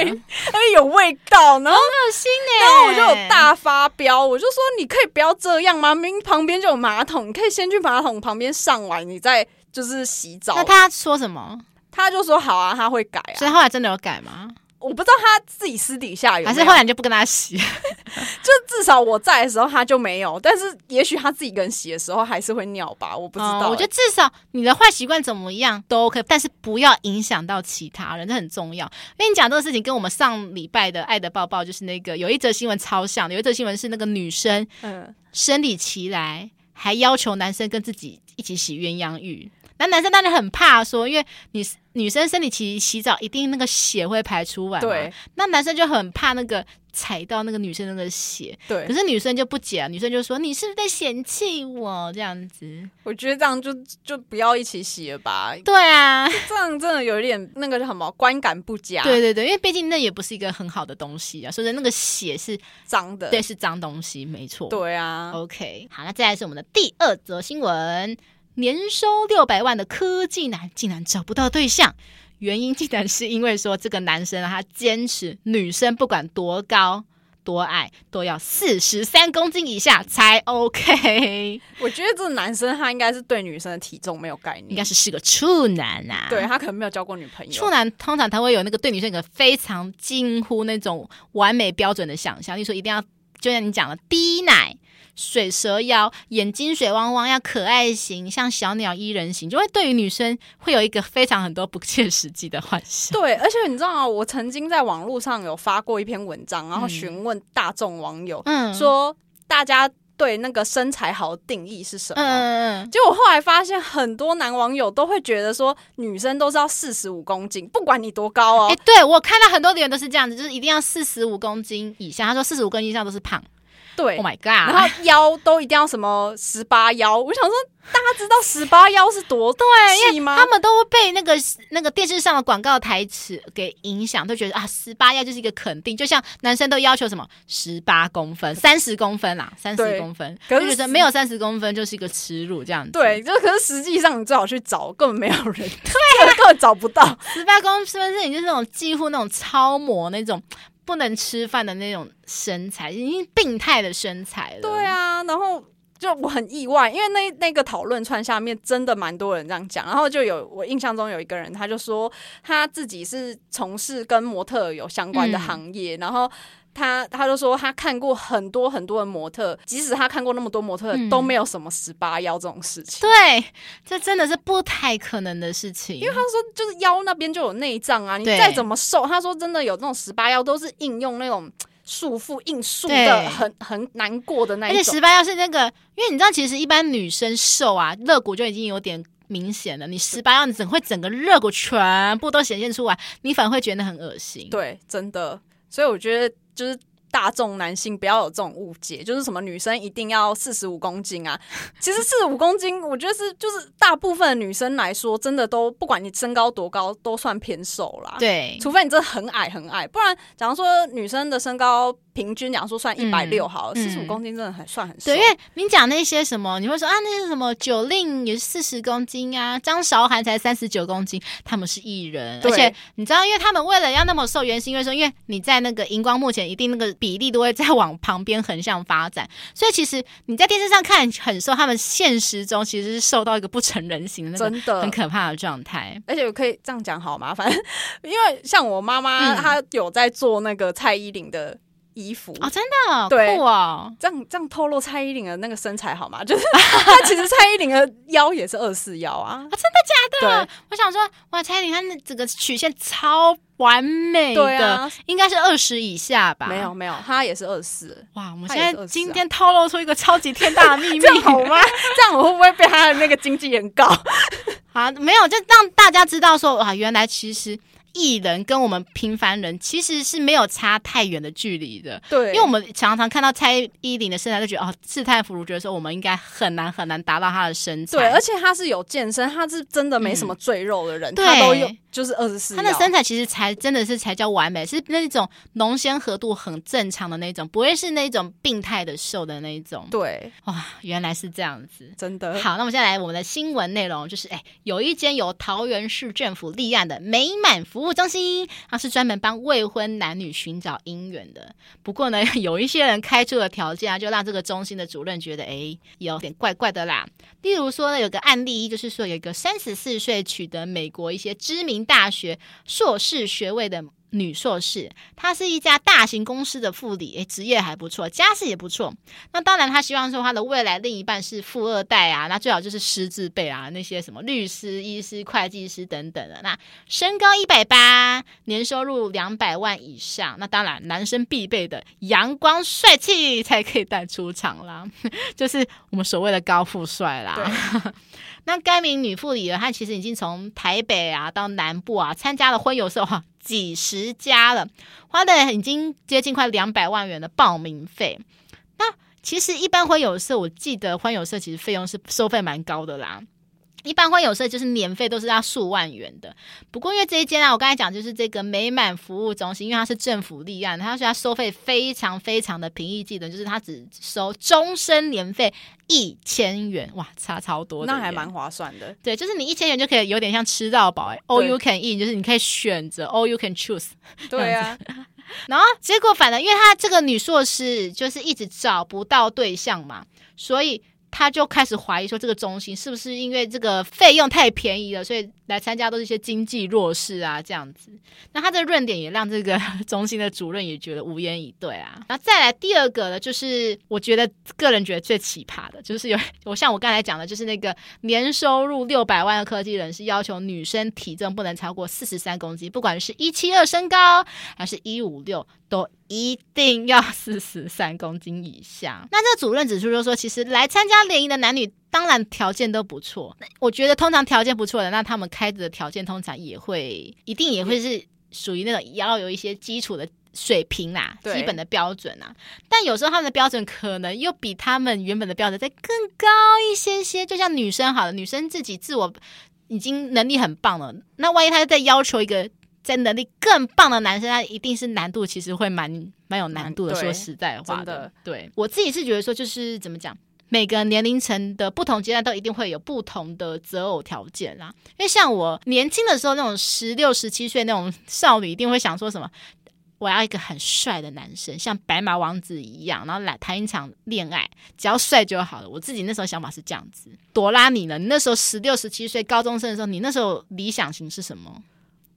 而且有味道，然后恶心哎，然后我就有大发飙，我就说你可以不要这样吗？明明旁边就有马桶，你可以先去马桶旁边上完，你再。就是洗澡，那他说什么？他就说好啊，他会改啊。所以后来真的有改吗？我不知道他自己私底下有，还是后来你就不跟他洗？就至少我在的时候他就没有，但是也许他自己一个人洗的时候还是会尿吧，我不知道、欸哦。我觉得至少你的坏习惯怎么样都 OK，但是不要影响到其他人，这很重要。跟你讲这个事情，跟我们上礼拜的爱的抱抱就是那个有一则新闻超像的，有一则新闻是那个女生嗯生理期来还要求男生跟自己一起洗鸳鸯浴。那男生当然很怕说，因为你女生生理期洗澡一定那个血会排出来，对。那男生就很怕那个踩到那个女生那个血，对。可是女生就不解，啊女生就说：“你是不是在嫌弃我这样子？”我觉得这样就就不要一起洗了吧。对啊，这样真的有一点那个什么观感不佳。对对对，因为毕竟那也不是一个很好的东西啊，所以那个血是脏的，对，是脏东西，没错。对啊，OK，好，那再来是我们的第二则新闻。年收六百万的科技男竟然找不到对象，原因竟然是因为说这个男生他坚持女生不管多高多矮都要四十三公斤以下才 OK。我觉得这个男生他应该是对女生的体重没有概念，应该是是个处男啊。对，他可能没有交过女朋友。处男通常他会有那个对女生一个非常近乎那种完美标准的想象，例如说一定要就像你讲的低奶。水蛇腰，眼睛水汪汪，要可爱型，像小鸟依人型，就会对于女生会有一个非常很多不切实际的幻想。对，而且你知道吗？我曾经在网络上有发过一篇文章，然后询问大众网友，嗯，说大家对那个身材好的定义是什么？嗯，结果后来发现，很多男网友都会觉得说，女生都是要四十五公斤，不管你多高哦。哎，对，我看到很多留言都是这样子，就是一定要四十五公斤以下。他说四十五公斤以上都是胖。对，Oh my God！然后腰都一定要什么十八腰，我想说大家知道 十八腰是多对吗？他们都会被那个那个电视上的广告台词给影响，都觉得啊十八腰就是一个肯定，就像男生都要求什么十八公分、三十公分啦，三十公分，可是觉得没有三十公分就是一个耻辱这样子。对，就可是实际上你最好去找，根本没有人，对、啊，根本找不到十八公分，是你就是那种几乎那种超模那种。不能吃饭的那种身材，已经病态的身材了。对啊，然后就我很意外，因为那那个讨论串下面真的蛮多人这样讲，然后就有我印象中有一个人，他就说他自己是从事跟模特有相关的行业，嗯、然后。他他就说他看过很多很多的模特，即使他看过那么多模特，嗯、都没有什么十八腰这种事情。对，这真的是不太可能的事情。因为他说就是腰那边就有内脏啊，你再怎么瘦，他说真的有那种十八腰都是应用那种束缚硬束的，很很难过的那一种。而且十八要是那个，因为你知道，其实一般女生瘦啊，肋骨就已经有点明显了。你十八要，你怎会整个肋骨全部都显现出来，你反而会觉得很恶心。对，真的。所以我觉得。就是大众男性不要有这种误解，就是什么女生一定要四十五公斤啊？其实四十五公斤，我觉得是就是大部分的女生来说，真的都不管你身高多高，都算偏瘦啦。对，除非你真的很矮很矮，不然假如说女生的身高。平均讲说算一百六好了，四十五公斤真的很算很瘦。对，因为你讲那些什么，你会说啊，那些什么九令也是四十公斤啊，张韶涵才三十九公斤，他们是艺人，而且你知道，因为他们为了要那么瘦，原因是因为说，因为你在那个荧光幕前，一定那个比例都会在往旁边横向发展，所以其实你在电视上看很瘦，他们现实中其实是瘦到一个不成人形的那个很可怕的状态。而且我可以这样讲好吗？反正因为像我妈妈，她有在做那个蔡依林的。衣服哦，真的对酷哦，这样这样透露蔡依林的那个身材好吗？就是她其实蔡依林的腰也是二四腰啊，啊，真的假的？我想说，哇，蔡依林她那整个曲线超完美的，对啊，应该是二十以下吧？没有没有，她也是二四。哇，我们她也是24现在今天透露出一个超级天大的秘密，这好吗？这样我会不会被她的那个经纪人告？啊，没有，就让大家知道说，哇，原来其实。艺人跟我们平凡人其实是没有差太远的距离的，对，因为我们常常看到蔡依林的身材，就觉得哦，世态福如，觉得说我们应该很难很难达到她的身材。对，而且她是有健身，她是真的没什么赘肉的人，嗯、她都有就是二十四。她的身材其实才真的是才叫完美，是那种浓纤合度很正常的那种，不会是那种病态的瘦的那种。对，哇，原来是这样子，真的。好，那我们现在来我们的新闻内容，就是哎，有一间由桃园市政府立案的美满服务中心。它是专门帮未婚男女寻找姻缘的。不过呢，有一些人开出的条件啊，就让这个中心的主任觉得，哎，有点怪怪的啦。例如说呢，有个案例，就是说有一个三十四岁取得美国一些知名大学硕士学位的。女硕士，她是一家大型公司的副理，诶，职业还不错，家世也不错。那当然，她希望说她的未来另一半是富二代啊，那最好就是师字辈啊，那些什么律师、医师、会计师等等的。那身高一百八，年收入两百万以上。那当然，男生必备的阳光帅气才可以带出场啦，就是我们所谓的高富帅啦。那该名女副理呢，她其实已经从台北啊到南部啊参加了婚友社哈。几十家了，花的已经接近快两百万元的报名费。那其实一般婚友社，我记得婚友社其实费用是收费蛮高的啦。一般会有社就是年费都是要数万元的，不过因为这一间啊，我刚才讲就是这个美满服务中心，因为它是政府立案，它说它收费非常非常的平易近人，就是它只收终身年费一千元，哇，差超多，那还蛮划算的。对，就是你一千元就可以有点像吃到饱，哎，all you can eat，就是你可以选择，all you can choose。对啊，然后结果反正，因为他这个女硕士就是一直找不到对象嘛，所以。他就开始怀疑说，这个中心是不是因为这个费用太便宜了，所以来参加都是一些经济弱势啊这样子。那他的论点也让这个中心的主任也觉得无言以对啊。然后再来第二个呢，就是我觉得个人觉得最奇葩的，就是有我像我刚才讲的，就是那个年收入六百万的科技人士要求女生体重不能超过四十三公斤，不管是一七二身高还是一五六都。一定要四十三公斤以下。那这个主任指出，就是说，其实来参加联谊的男女，当然条件都不错。我觉得通常条件不错的，那他们开的条件通常也会，一定也会是属于那种要有一些基础的水平啦，基本的标准啦。但有时候他们的标准可能又比他们原本的标准再更高一些些。就像女生好了，女生自己自我已经能力很棒了，那万一她再要求一个。在能力更棒的男生，他一定是难度其实会蛮蛮有难度的。说实在话的，的对我自己是觉得说，就是怎么讲，每个年龄层的不同阶段都一定会有不同的择偶条件啦。因为像我年轻的时候，那种十六、十七岁那种少女，一定会想说什么，我要一个很帅的男生，像白马王子一样，然后来谈一场恋爱，只要帅就好了。我自己那时候想法是这样子。朵拉，你呢？你那时候十六、十七岁高中生的时候，你那时候理想型是什么？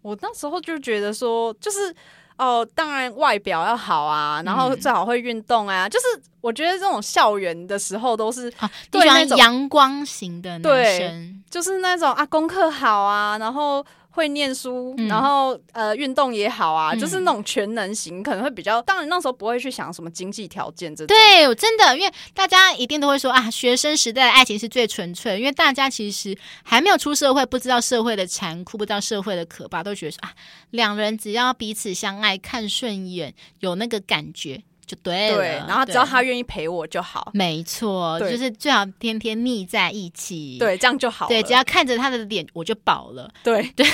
我那时候就觉得说，就是哦，当然外表要好啊，然后最好会运动啊。嗯、就是我觉得这种校园的时候都是对那种阳光型的男生，就是那种啊，功课好啊，然后。会念书，然后、嗯、呃，运动也好啊，嗯、就是那种全能型，可能会比较。当然那时候不会去想什么经济条件这种。对，真的，因为大家一定都会说啊，学生时代的爱情是最纯粹，因为大家其实还没有出社会，不知道社会的残酷，不知道社会的可怕，都觉得说啊，两人只要彼此相爱，看顺眼，有那个感觉。就对了，对，然后只要他愿意陪我就好。没错，就是最好天天腻在一起。对，这样就好。对，只要看着他的脸，我就饱了。对 对，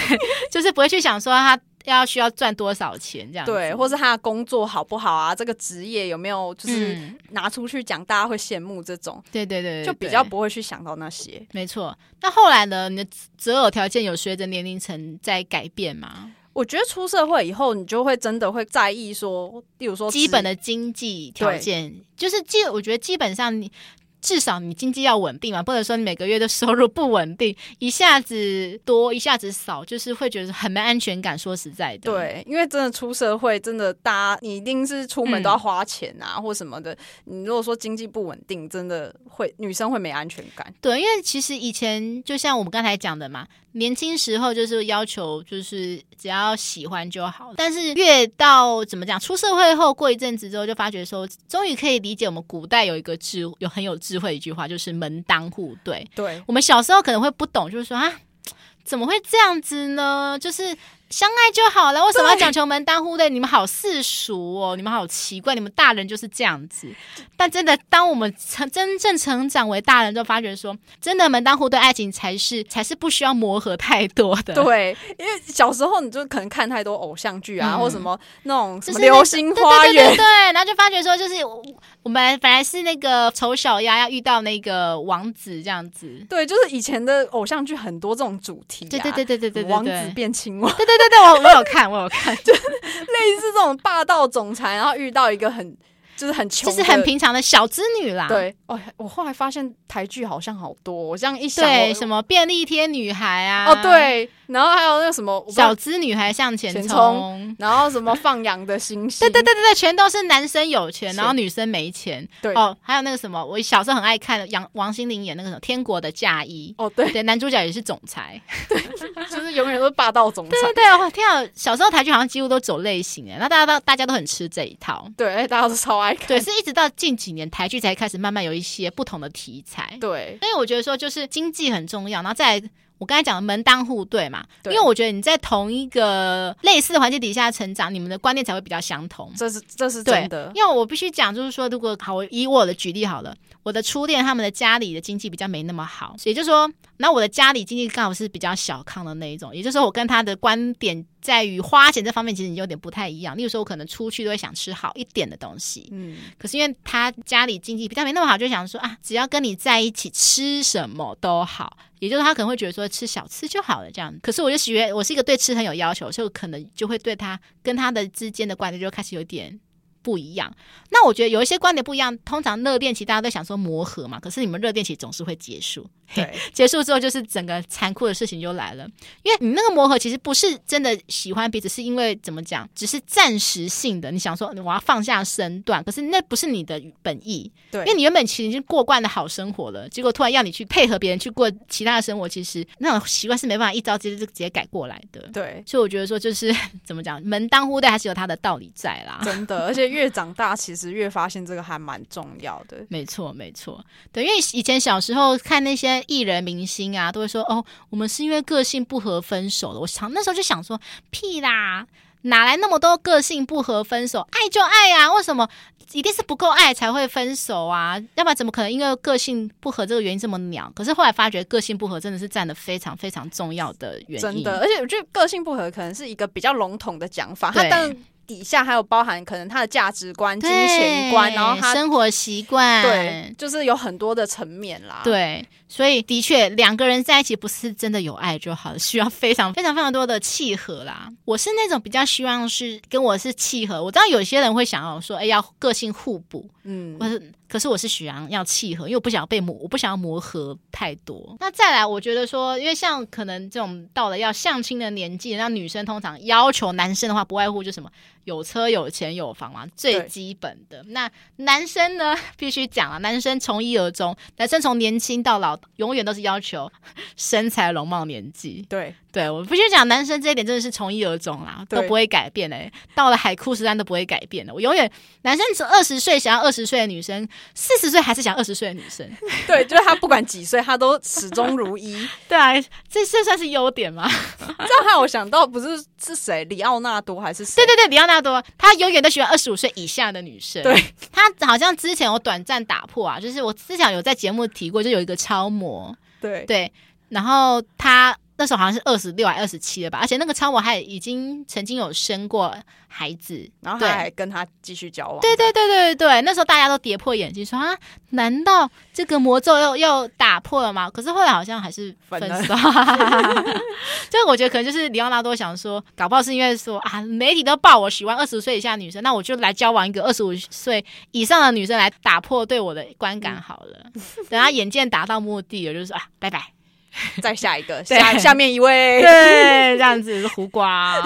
就是不会去想说他要需要赚多少钱这样。对，或是他的工作好不好啊？这个职业有没有就是拿出去讲，大家会羡慕这种。对对对，就比较不会去想到那些。没错。那后来呢？你的择偶条件有随着年龄层在改变吗？我觉得出社会以后，你就会真的会在意说，例如说基本的经济条件，就是基。我觉得基本上你至少你经济要稳定嘛，不能说你每个月的 收入不稳定，一下子多一下子少，就是会觉得很没安全感。说实在的，对，因为真的出社会，真的大家你一定是出门都要花钱啊，嗯、或什么的。你如果说经济不稳定，真的会女生会没安全感。对，因为其实以前就像我们刚才讲的嘛，年轻时候就是要求就是只要喜欢就好，但是越到怎么讲，出社会后过一阵子之后，就发觉说，终于可以理解我们古代有一个智有很有智慧的一句话，就是门当户对。对，我们小时候可能会不懂，就是说啊，怎么会这样子呢？就是。相爱就好了，为什么要讲求门当户对？你们好世俗哦，你们好奇怪，你们大人就是这样子。但真的，当我们成真正成长为大人，就发觉说，真的门当户对爱情才是才是不需要磨合太多的。对，因为小时候你就可能看太多偶像剧啊，嗯、或什么那种什么流星花园，对，对，对，对，对，然后就发觉说，就是我们本来是那个丑小鸭要遇到那个王子这样子。对，就是以前的偶像剧很多这种主题、啊，对对对对对对，王子变青蛙，对对。对对，我我有看，我有看，就类似这种霸道总裁，然后遇到一个很。就是很穷，就是很平常的小资女啦。对，哦，我后来发现台剧好像好多，我这样一想，对，什么便利贴女孩啊，哦对，然后还有那个什么小资女孩向前冲，然后什么放羊的星星，对对对对对，全都是男生有钱，然后女生没钱。对哦，还有那个什么，我小时候很爱看的，杨王心凌演那个什么《天国的嫁衣》。哦对，对，男主角也是总裁，对，就是永远都是霸道总裁。对对对，哦天啊，小时候台剧好像几乎都走类型哎，那大家都大家都很吃这一套，对，大家都超爱看，对，是一直到。近几年台剧才开始慢慢有一些不同的题材，对，所以我觉得说就是经济很重要，然后再来我刚才讲的门当户对嘛，对，因为我觉得你在同一个类似的环境底下成长，你们的观念才会比较相同，这是这是真的。因为我必须讲，就是说，如果好，我以我的举例好了，我的初恋他们的家里的经济比较没那么好，也就是说，那我的家里经济刚好是比较小康的那一种，也就是说，我跟他的观点。在于花钱这方面，其实你有点不太一样。例如说，我可能出去都会想吃好一点的东西，嗯，可是因为他家里经济比较没那么好，就想说啊，只要跟你在一起，吃什么都好。也就是他可能会觉得说吃小吃就好了这样。可是我就喜欢，我是一个对吃很有要求，所以我可能就会对他跟他的之间的关系就开始有点。不一样，那我觉得有一些观点不一样。通常热恋期大家都想说磨合嘛，可是你们热恋期总是会结束，对，结束之后就是整个残酷的事情就来了。因为你那个磨合其实不是真的喜欢彼此，是因为怎么讲，只是暂时性的。你想说我要放下身段，可是那不是你的本意，对，因为你原本其实已经过惯了好生活了，结果突然要你去配合别人去过其他的生活，其实那种习惯是没办法一招直接就直接改过来的，对。所以我觉得说就是 怎么讲，门当户对还是有它的道理在啦，真的，而且。越长大，其实越发现这个还蛮重要的。没错，没错。对，因为以前小时候看那些艺人明星啊，都会说：“哦，我们是因为个性不合分手的。”我想那时候就想说：“屁啦，哪来那么多个性不合分手？爱就爱啊，为什么一定是不够爱才会分手啊？要不然怎么可能因为个性不合这个原因这么鸟？可是后来发觉，个性不合真的是占了非常非常重要的原因。真的，而且我觉得个性不合可能是一个比较笼统的讲法。他当底下还有包含可能他的价值观、金钱观，然后他生活习惯，对，就是有很多的层面啦。对，所以的确两个人在一起不是真的有爱就好了，需要非常非常非常多的契合啦。我是那种比较希望是跟我是契合，我知道有些人会想要说，哎，要个性互补，嗯，我是。可是我是喜欢要契合，因为我不想要被磨，我不想要磨合太多。那再来，我觉得说，因为像可能这种到了要相亲的年纪，那女生通常要求男生的话，不外乎就什么有车有钱有房嘛，最基本的。那男生呢，必须讲了，男生从一而终，男生从年轻到老，永远都是要求身材、容貌、年纪。对。对，我必须讲，男生这一点真的是从一而终啦，都不会改变嘞。到了海枯石烂都不会改变的。我永远，男生从二十岁想要二十岁的女生，四十岁还是想二十岁的女生。对，就是她不管几岁，她都始终如一。对啊，这这算是优点吗？这样让我想到，不是是谁？里奥纳多还是谁？对对对，里奥纳多，他永远都喜欢二十五岁以下的女生。对，他好像之前有短暂打破啊，就是我之前有在节目提过，就有一个超模。对对，然后他。那时候好像是二十六还二十七了吧，而且那个超模还已经曾经有生过孩子，然后他还跟他继续交往。对对对对对，那时候大家都跌破眼镜说啊，难道这个魔咒又又打破了吗？可是后来好像还是分手。这个我觉得可能就是李奥纳多想说，搞不好是因为说啊，媒体都报我喜欢二十岁以下女生，那我就来交往一个二十五岁以上的女生来打破对我的观感好了。嗯、等他眼见达到目的了，就是说啊，拜拜。再下一个，下下面一位，对，这样子是胡瓜。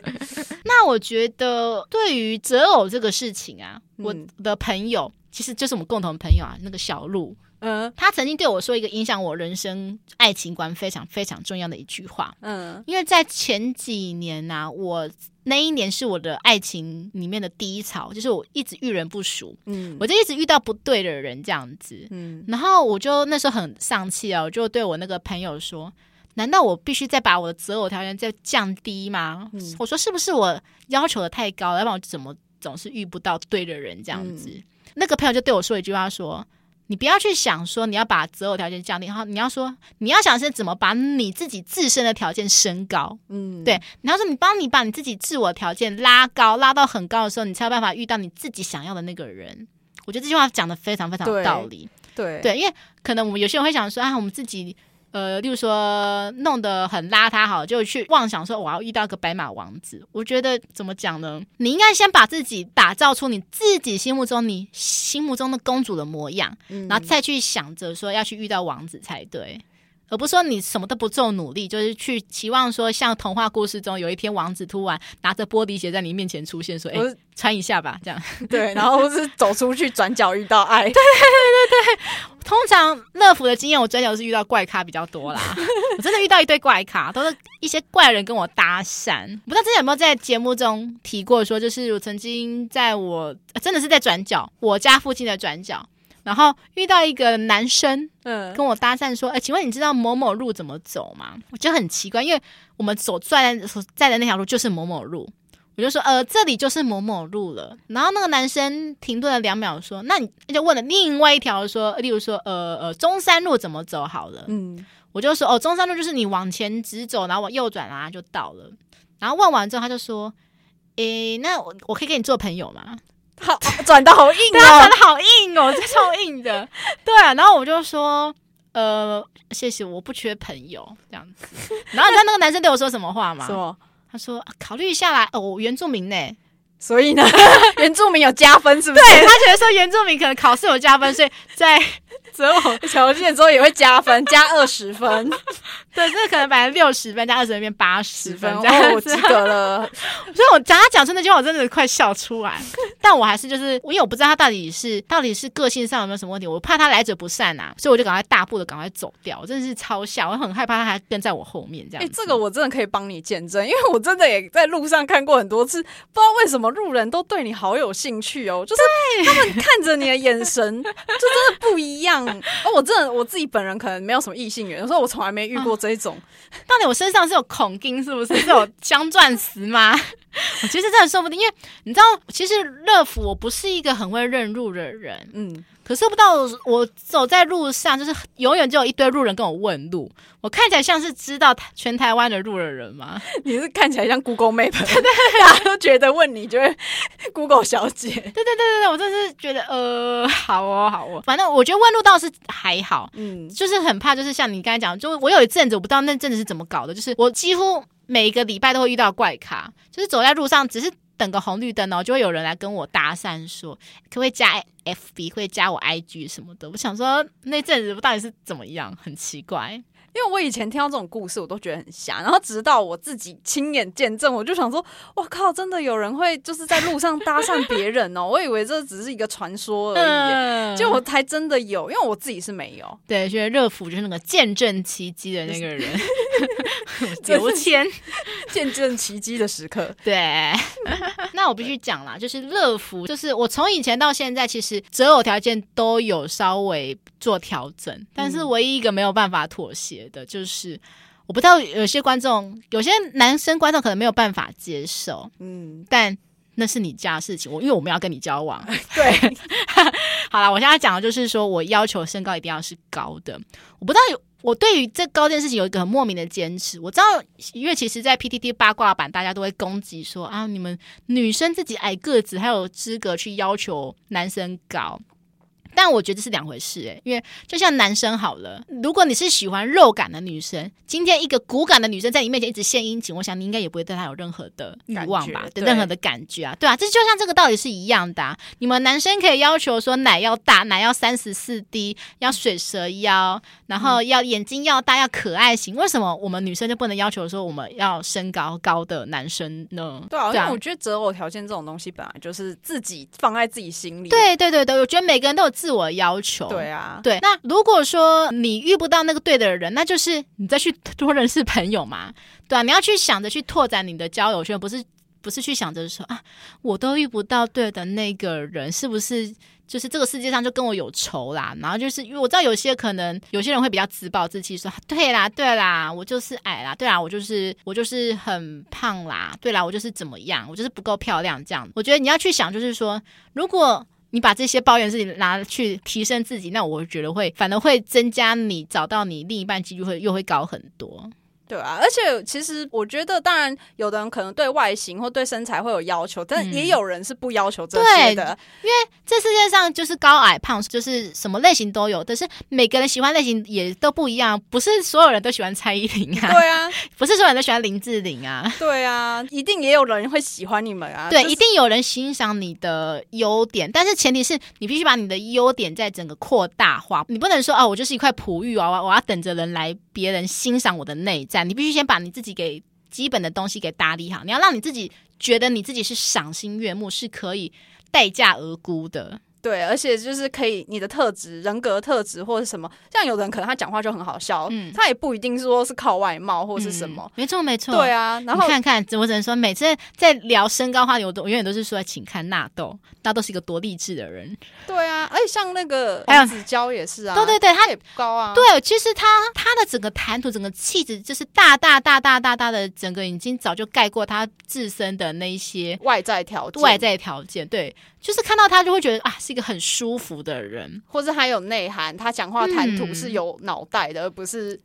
那我觉得对于择偶这个事情啊，嗯、我的朋友其实就是我们共同朋友啊，那个小鹿，嗯，他曾经对我说一个影响我人生爱情观非常非常重要的一句话，嗯，因为在前几年呢、啊，我。那一年是我的爱情里面的低潮，就是我一直遇人不淑，嗯，我就一直遇到不对的人这样子，嗯，然后我就那时候很丧气啊，我就对我那个朋友说：“难道我必须再把我的择偶条件再降低吗？”嗯，我说：“是不是我要求的太高了，要不然我怎么总是遇不到对的人这样子？”嗯，那个朋友就对我说一句话说。你不要去想说你要把择偶条件降低，然后你要说你要想是怎么把你自己自身的条件升高，嗯，对。你要说你帮你把你自己自我条件拉高，拉到很高的时候，你才有办法遇到你自己想要的那个人。我觉得这句话讲的非常非常有道理，对对，因为可能我们有些人会想说啊，我们自己。呃，例如说弄得很邋遢，好，就去妄想说我要遇到个白马王子。我觉得怎么讲呢？你应该先把自己打造出你自己心目中你心目中的公主的模样，嗯、然后再去想着说要去遇到王子才对。而不是说你什么都不做努力，就是去期望说像童话故事中有一天王子突然拿着玻璃鞋在你面前出现，说：“哎是，穿一下吧。”这样 对，然后是走出去转角遇到爱。对对对对对，通常乐福的经验，我转角是遇到怪咖比较多啦。我真的遇到一堆怪咖，都是一些怪人跟我搭讪。不知道之前有没有在节目中提过，说就是我曾经在我真的是在转角，我家附近的转角。然后遇到一个男生，嗯，跟我搭讪说：“哎，请问你知道某某路怎么走吗？”我觉得很奇怪，因为我们所在所在的那条路就是某某路。我就说：“呃，这里就是某某路了。”然后那个男生停顿了两秒，说：“那你就问了另外一条，说，例如说，呃呃，中山路怎么走好了？”嗯，我就说：“哦，中山路就是你往前直走，然后往右转啊，就到了。”然后问完之后，他就说：“诶，那我我可以跟你做朋友吗？”好，转的好硬哦，转的好硬哦，这超硬的。对啊，然后我就说，呃，谢谢，我不缺朋友这样子。然后你知道那个男生对我说什么话吗？说，他说、啊、考虑下来，哦，原住民呢，所以呢，原住民有加分是不是？对，他觉得说原住民可能考试有加分，所以在。择偶条件之后也会加分，加二十分。对，这可能本来六十分加二十分变八十分，然后我及格了。所以我讲他讲出那句话，我真的快笑出来。但我还是就是，因为我不知道他到底是到底是个性上有没有什么问题，我怕他来者不善啊，所以我就赶快大步的赶快走掉。我真的是超笑，我很害怕他还跟在我后面这样。哎、欸，这个我真的可以帮你见证，因为我真的也在路上看过很多次，不知道为什么路人都对你好有兴趣哦，就是他们看着你的眼神就真的不一样。哦，我真的我自己本人可能没有什么异性缘，所以我从来没遇过这一种。到底我身上是有恐惊是不是？是有镶钻石吗？我其实真的说不定，因为你知道，其实乐福我不是一个很会认路的人，嗯。可是不知道我走在路上，就是永远就有一堆路人跟我问路。我看起来像是知道全台湾的路的人吗？你是看起来像 Google Map，对对对，大家都觉得问你就是 Google 小姐。对对对对对，我真是觉得呃，好哦好哦，反正我觉得问路倒是还好，嗯，就是很怕，就是像你刚才讲，就我有一阵子我不知道那阵子是怎么搞的，就是我几乎每一个礼拜都会遇到怪咖，就是走在路上只是。等个红绿灯哦，就会有人来跟我搭讪，说可不可以加 FB，会加我 IG 什么的。我想说那阵子到底是怎么样，很奇怪。因为我以前听到这种故事，我都觉得很瞎。然后直到我自己亲眼见证，我就想说，我靠，真的有人会就是在路上搭讪别人哦！我以为这只是一个传说而已，结果才真的有。因为我自己是没有。对，觉得乐福就是那个见证奇迹的那个人，刘谦见证奇迹的时刻。对，那我必须讲啦，就是乐福，就是我从以前到现在，其实择偶条件都有稍微做调整，但是唯一一个没有办法妥协。的就是，我不知道有些观众，有些男生观众可能没有办法接受，嗯，但那是你家的事情，我因为我们要跟你交往，对，好了，我现在讲的就是说我要求身高一定要是高的，我不知道有我对于这高件事情有一个很莫名的坚持。我知道，因为其实，在 PTT 八卦版，大家都会攻击说啊，你们女生自己矮个子，还有资格去要求男生高。但我觉得是两回事诶、欸，因为就像男生好了，如果你是喜欢肉感的女生，今天一个骨感的女生在你面前一直献殷勤，我想你应该也不会对她有任何的欲望吧，对任何的感觉啊，对啊，这就像这个道理是一样的啊。你们男生可以要求说奶要大，奶要三十四 D，要水蛇腰，然后要眼睛要大，要可爱型。为什么我们女生就不能要求说我们要身高高的男生呢？对啊，对啊，因为我觉得择偶条件这种东西本来就是自己放在自己心里。对对对对，我觉得每个人都有。自我要求，对啊，对。那如果说你遇不到那个对的人，那就是你再去多认识朋友嘛，对啊，你要去想着去拓展你的交友圈，不是不是去想着说啊，我都遇不到对的那个人，是不是就是这个世界上就跟我有仇啦？然后就是因为我知道有些可能有些人会比较自暴自弃，说对啦对啦，我就是矮啦，对啦，我就是我就是很胖啦，对啦，我就是怎么样，我就是不够漂亮这样。我觉得你要去想，就是说如果。你把这些抱怨事情拿去提升自己，那我觉得会反而会增加你找到你另一半几率会又会高很多。对啊，而且其实我觉得，当然有的人可能对外形或对身材会有要求，但也有人是不要求这些的。嗯、因为这世界上就是高矮胖，就是什么类型都有，但是每个人喜欢类型也都不一样，不是所有人都喜欢蔡依林啊。对啊，不是所有人都喜欢林志玲啊。对啊，一定也有人会喜欢你们啊。对，就是、一定有人欣赏你的优点，但是前提是你必须把你的优点在整个扩大化，你不能说哦，我就是一块璞玉娃娃，我要等着人来别人欣赏我的内在，你必须先把你。自己给基本的东西给打理好，你要让你自己觉得你自己是赏心悦目，是可以待价而沽的。对，而且就是可以你的特质、人格特质或者什么，像有的人可能他讲话就很好笑，嗯，他也不一定说是靠外貌或是什么，嗯、没错没错，对啊。然后你看看，我只能说，每次在聊身高话题，我都我永远都是说，请看纳豆，纳豆是一个多励志的人。对啊，而且像那个黄子佼也是啊，对对对，他也不高啊。对，其实他他的整个谈吐、整个气质，就是大大大大大大的，整个已经早就盖过他自身的那一些外在条件。外在条件，对。就是看到他就会觉得啊，是一个很舒服的人，或者他有内涵，他讲话谈吐是有脑袋的，嗯、而不是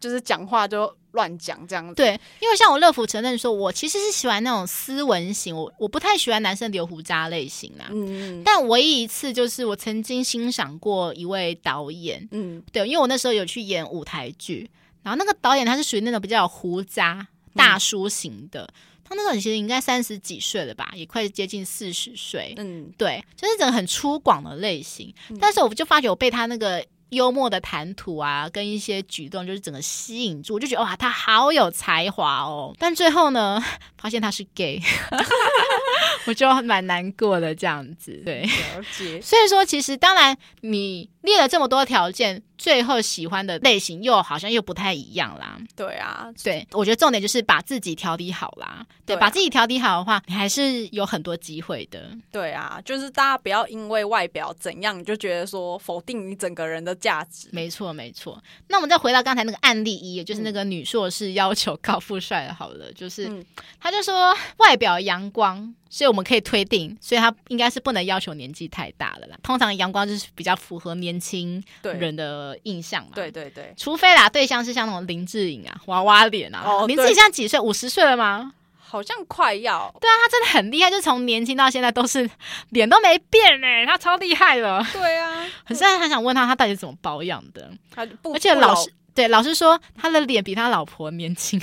就是讲话就乱讲这样子。对，因为像我乐福承认说，我其实是喜欢那种斯文型，我我不太喜欢男生留胡渣类型啊。嗯，但唯一一次就是我曾经欣赏过一位导演，嗯，对，因为我那时候有去演舞台剧，然后那个导演他是属于那种比较有胡渣大叔型的。嗯他那时候其实应该三十几岁了吧，也快接近四十岁。嗯，对，就是整个很粗犷的类型。嗯、但是我就发觉我被他那个幽默的谈吐啊，跟一些举动，就是整个吸引住，我就觉得哇，他好有才华哦。但最后呢，发现他是 gay，我就蛮难过的这样子。对，了解。所以说，其实当然你列了这么多条件。最后喜欢的类型又好像又不太一样啦。对啊，对，我觉得重点就是把自己调理好啦。对，把自己调理好的话，你还是有很多机会的。对啊，就是大家不要因为外表怎样，你就觉得说否定你整个人的价值。没错，没错。那我们再回到刚才那个案例一，也就是那个女硕士要求高富帅，好了，嗯、就是他就说外表阳光。所以我们可以推定，所以他应该是不能要求年纪太大了啦。通常阳光就是比较符合年轻人的印象嘛。对对对，除非啦，对象是像那种林志颖啊，娃娃脸啊。哦，林志颖现在几岁？五十岁了吗？好像快要。对啊，他真的很厉害，就从年轻到现在都是脸都没变哎，他超厉害了。对啊，可是很想问他，他到底怎么保养的？他不而且老师对老师说，他的脸比他老婆年轻。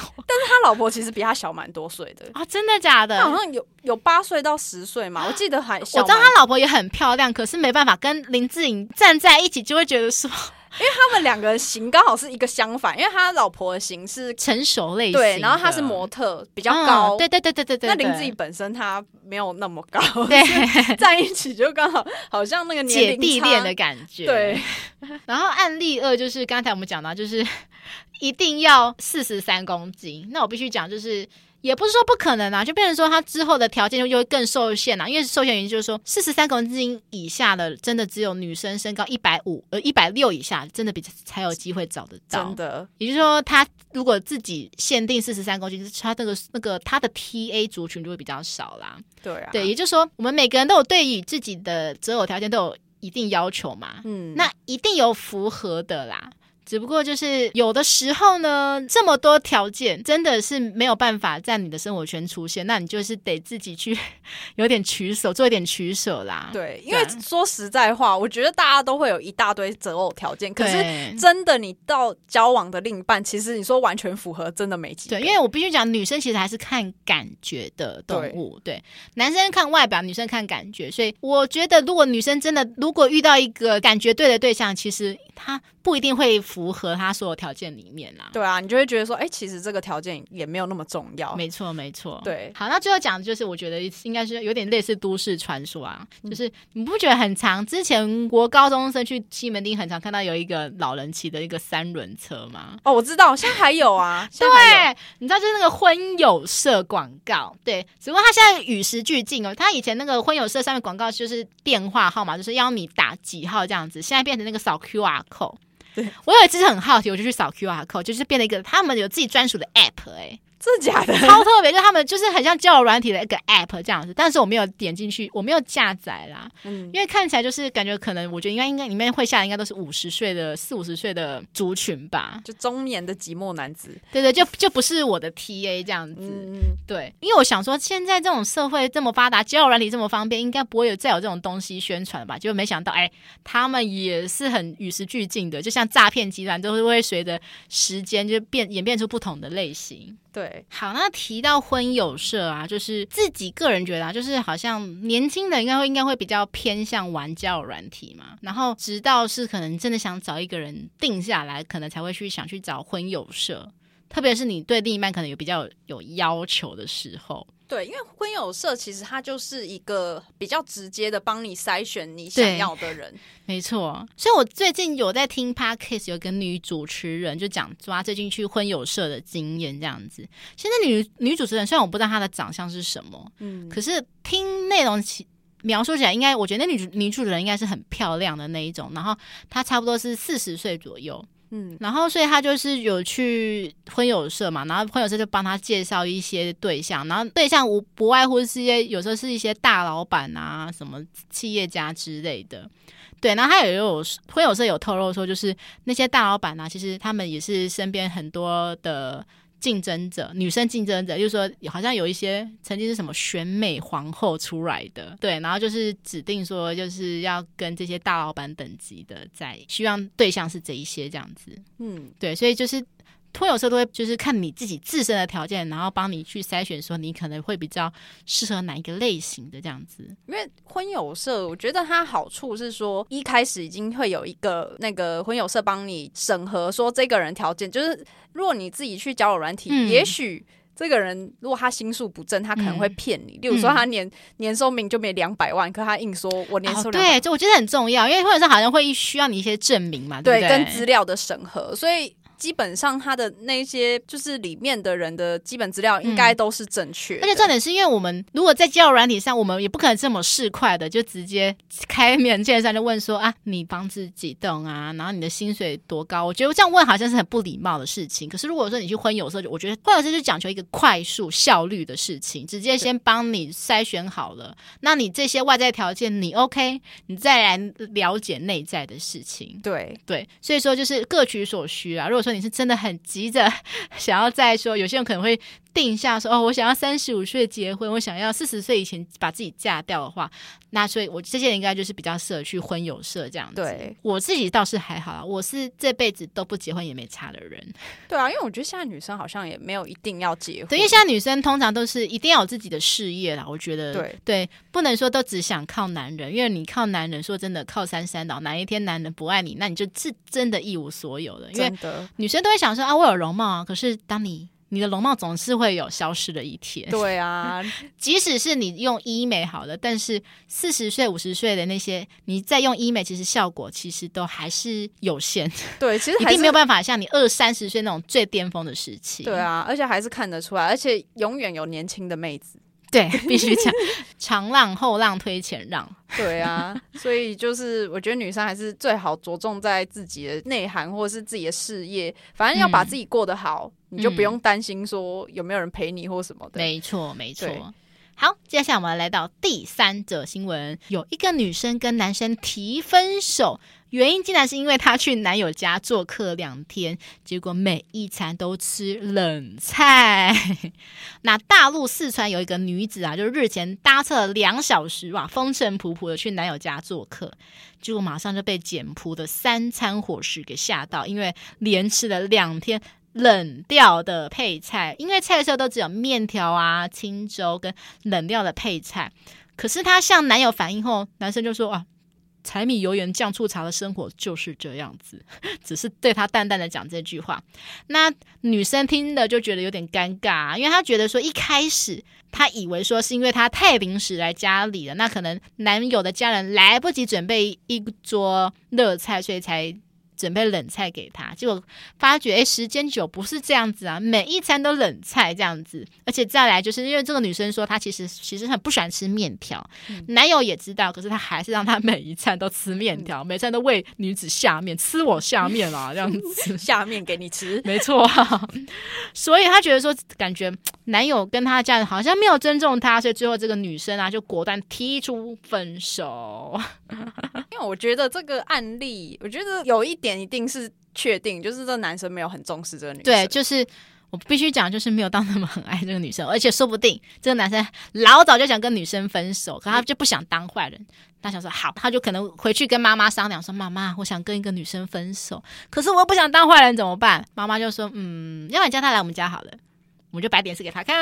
但是他老婆其实比他小蛮多岁的啊，真的假的？他好像有有八岁到十岁嘛，我记得还小。我知道他老婆也很漂亮，可是没办法跟林志颖站在一起，就会觉得说，因为他们两个型刚好是一个相反，因为他老婆的型是成熟类型，对，然后他是模特，比较高，对对对对对对。那林志颖本身他没有那么高，对，在一起就刚好好像那个姐弟恋的感觉。对，然后案例二就是刚才我们讲到，就是。一定要四十三公斤，那我必须讲，就是也不是说不可能啊，就变成说他之后的条件就又会更受限了，因为受限原因就是说四十三公斤以下的，真的只有女生身高一百五呃一百六以下，真的比才有机会找得到。真的，也就是说，他如果自己限定四十三公斤，他那个那个他的 TA 族群就会比较少啦。对啊，对，也就是说，我们每个人都有对于自己的择偶条件都有一定要求嘛，嗯，那一定有符合的啦。只不过就是有的时候呢，这么多条件真的是没有办法在你的生活圈出现，那你就是得自己去 有点取舍，做一点取舍啦。对，因为说实在话，我觉得大家都会有一大堆择偶条件，可是真的你到交往的另一半，其实你说完全符合，真的没几。对，因为我必须讲，女生其实还是看感觉的动物，对，对，男生看外表，女生看感觉，所以我觉得，如果女生真的如果遇到一个感觉对的对象，其实她。不一定会符合他所有条件里面啦。对啊，你就会觉得说，哎、欸，其实这个条件也没有那么重要。没错，没错。对，好，那最后讲的就是，我觉得应该是有点类似都市传说啊，嗯、就是你不觉得很常？之前国高中生去西门町很常看到有一个老人骑的一个三轮车吗？哦，我知道，现在还有啊。有对，你知道就是那个婚友社广告，对，只不过他现在与时俱进哦。他以前那个婚友社上面广告就是电话号码，就是要你打几号这样子，现在变成那个扫 QR code。对，我有一次很好奇，我就去扫 QR code，就是变了一个他们有自己专属的 app 哎、真的假的？超特别，就他们就是很像交友软体的一个 app 这样子，但是我没有点进去，我没有下载啦。嗯，因为看起来就是感觉可能，我觉得应该应该里面会下的应该都是五十岁的四五十岁的族群吧，就中年的寂寞男子。对对，就就不是我的 TA 这样子。嗯，对，因为我想说，现在这种社会这么发达，交友软体这么方便，应该不会有再有这种东西宣传吧？就没想到，哎，他们也是很与时俱进的，就像诈骗集团都是会随着时间就变演变出不同的类型。对，好，那提到婚友社啊，就是自己个人觉得啊，就是好像年轻的应该会应该会比较偏向玩交友软体嘛，然后直到是可能真的想找一个人定下来，可能才会去想去找婚友社，特别是你对另一半可能有比较有要求的时候。对，因为婚友社其实它就是一个比较直接的帮你筛选你想要的人，没错。所以我最近有在听 Podcast，有个女主持人就讲说她最近去婚友社的经验这样子。现在女女主持人虽然我不知道她的长相是什么，嗯，可是听内容其描述起来，应该我觉得那女女主持人应该是很漂亮的那一种，然后她差不多是四十岁左右。嗯，然后所以他就是有去婚友社嘛，然后婚友社就帮他介绍一些对象，然后对象无不外乎是一些有时候是一些大老板啊，什么企业家之类的，对，然后他也有婚友社有透露说，就是那些大老板啊，其实他们也是身边很多的。竞争者，女生竞争者，就是说，好像有一些曾经是什么选美皇后出来的，对，然后就是指定说，就是要跟这些大老板等级的在，希望对象是这一些这样子，嗯，对，所以就是。婚友社都会就是看你自己自身的条件，然后帮你去筛选，说你可能会比较适合哪一个类型的这样子。因为婚友社，我觉得它好处是说，一开始已经会有一个那个婚友社帮你审核，说这个人条件就是，如果你自己去交友软体，嗯、也许这个人如果他心术不正，他可能会骗你。嗯、例如说，他年、嗯、年收明就没两百万，可他硬说我年收、哦、对，就我觉得很重要，因为婚友社好像会需要你一些证明嘛，对？对，跟资料的审核，所以。基本上他的那些就是里面的人的基本资料应该都是正确、嗯，而且重点是因为我们如果在交友软体上，我们也不可能这么市侩的就直接开面介绍就问说啊，你房子几栋啊，然后你的薪水多高？我觉得这样问好像是很不礼貌的事情。可是如果说你去婚友社，我觉得婚友社就讲求一个快速效率的事情，直接先帮你筛选好了，那你这些外在条件你 OK，你再来了解内在的事情。对对，所以说就是各取所需啊。如果说你是真的很急着 想要再说，有些人可能会定下说哦，我想要三十五岁结婚，我想要四十岁以前把自己嫁掉的话，那所以我这些人应该就是比较适合去婚友社这样子。对，我自己倒是还好啦，我是这辈子都不结婚也没差的人。对啊，因为我觉得现在女生好像也没有一定要结婚，对，因为现在女生通常都是一定要有自己的事业啦。我觉得对对，不能说都只想靠男人，因为你靠男人，说真的靠山山倒，哪一天男人不爱你，那你就是真的一无所有了。因为女生都会想说啊，我有容貌啊，可是当你。你的容貌总是会有消失的一天。对啊，即使是你用医美好了，但是四十岁、五十岁的那些，你再用医美，其实效果其实都还是有限。对，其实一定没有办法像你二三十岁那种最巅峰的时期。对啊，而且还是看得出来，而且永远有年轻的妹子。对，必须讲长浪后浪推前浪。对啊，所以就是我觉得女生还是最好着重在自己的内涵或者是自己的事业，反正要把自己过得好，嗯、你就不用担心说有没有人陪你或什么的。没错，没错。好，接下来我们来到第三则新闻，有一个女生跟男生提分手。原因竟然是因为她去男友家做客两天，结果每一餐都吃冷菜。那大陆四川有一个女子啊，就是日前搭车了两小时哇，风尘仆仆的去男友家做客，结果马上就被简朴的三餐伙食给吓到，因为连吃了两天冷掉的配菜，因为菜色都只有面条啊、清粥跟冷掉的配菜。可是她向男友反映后，男生就说啊。柴米油盐酱醋茶的生活就是这样子，只是对他淡淡的讲这句话。那女生听的就觉得有点尴尬，因为她觉得说一开始她以为说是因为她太临时来家里了，那可能男友的家人来不及准备一桌热菜，所以才。准备冷菜给他，结果发觉哎，时间久不是这样子啊，每一餐都冷菜这样子，而且再来就是因为这个女生说她其实其实很不喜欢吃面条，嗯、男友也知道，可是他还是让她每一餐都吃面条，嗯、每餐都喂女子下面，吃我下面啊，这样子。下面给你吃，没错、啊，所以他觉得说感觉男友跟他的家人好像没有尊重他，所以最后这个女生啊就果断提出分手。因为我觉得这个案例，我觉得有一点。一定是确定，就是这个男生没有很重视这个女生。对，就是我必须讲，就是没有到那么很爱这个女生，而且说不定这个男生老早就想跟女生分手，可他就不想当坏人。他想说好，他就可能回去跟妈妈商量说：“妈妈，我想跟一个女生分手，可是我又不想当坏人，怎么办？”妈妈就说：“嗯，要不然叫他来我们家好了。”我们就摆点事给他看，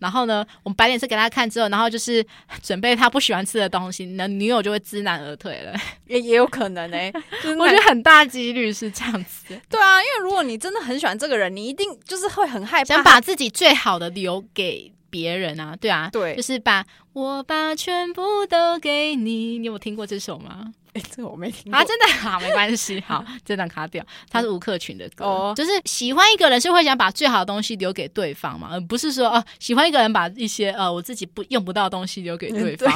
然后呢，我们摆点事给他看之后，然后就是准备他不喜欢吃的东西，那女友就会知难而退了，也也有可能哎、欸，我觉得很大几率是这样子。对啊，因为如果你真的很喜欢这个人，你一定就是会很害怕，想把自己最好的留给别人啊，对啊，对，就是把我把全部都给你，你有听过这首吗？哎，这个我没听过啊，真的 好，没关系，好，这段卡掉。他是吴克群的歌，哦，就是喜欢一个人是会想把最好的东西留给对方嘛，而不是说哦，喜欢一个人把一些呃我自己不用不到的东西留给对方，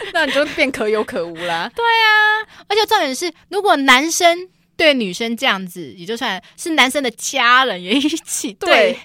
对 那你就变可有可无啦。对啊，而且重点是，如果男生。对女生这样子，也就算是男生的家人也一起。对，对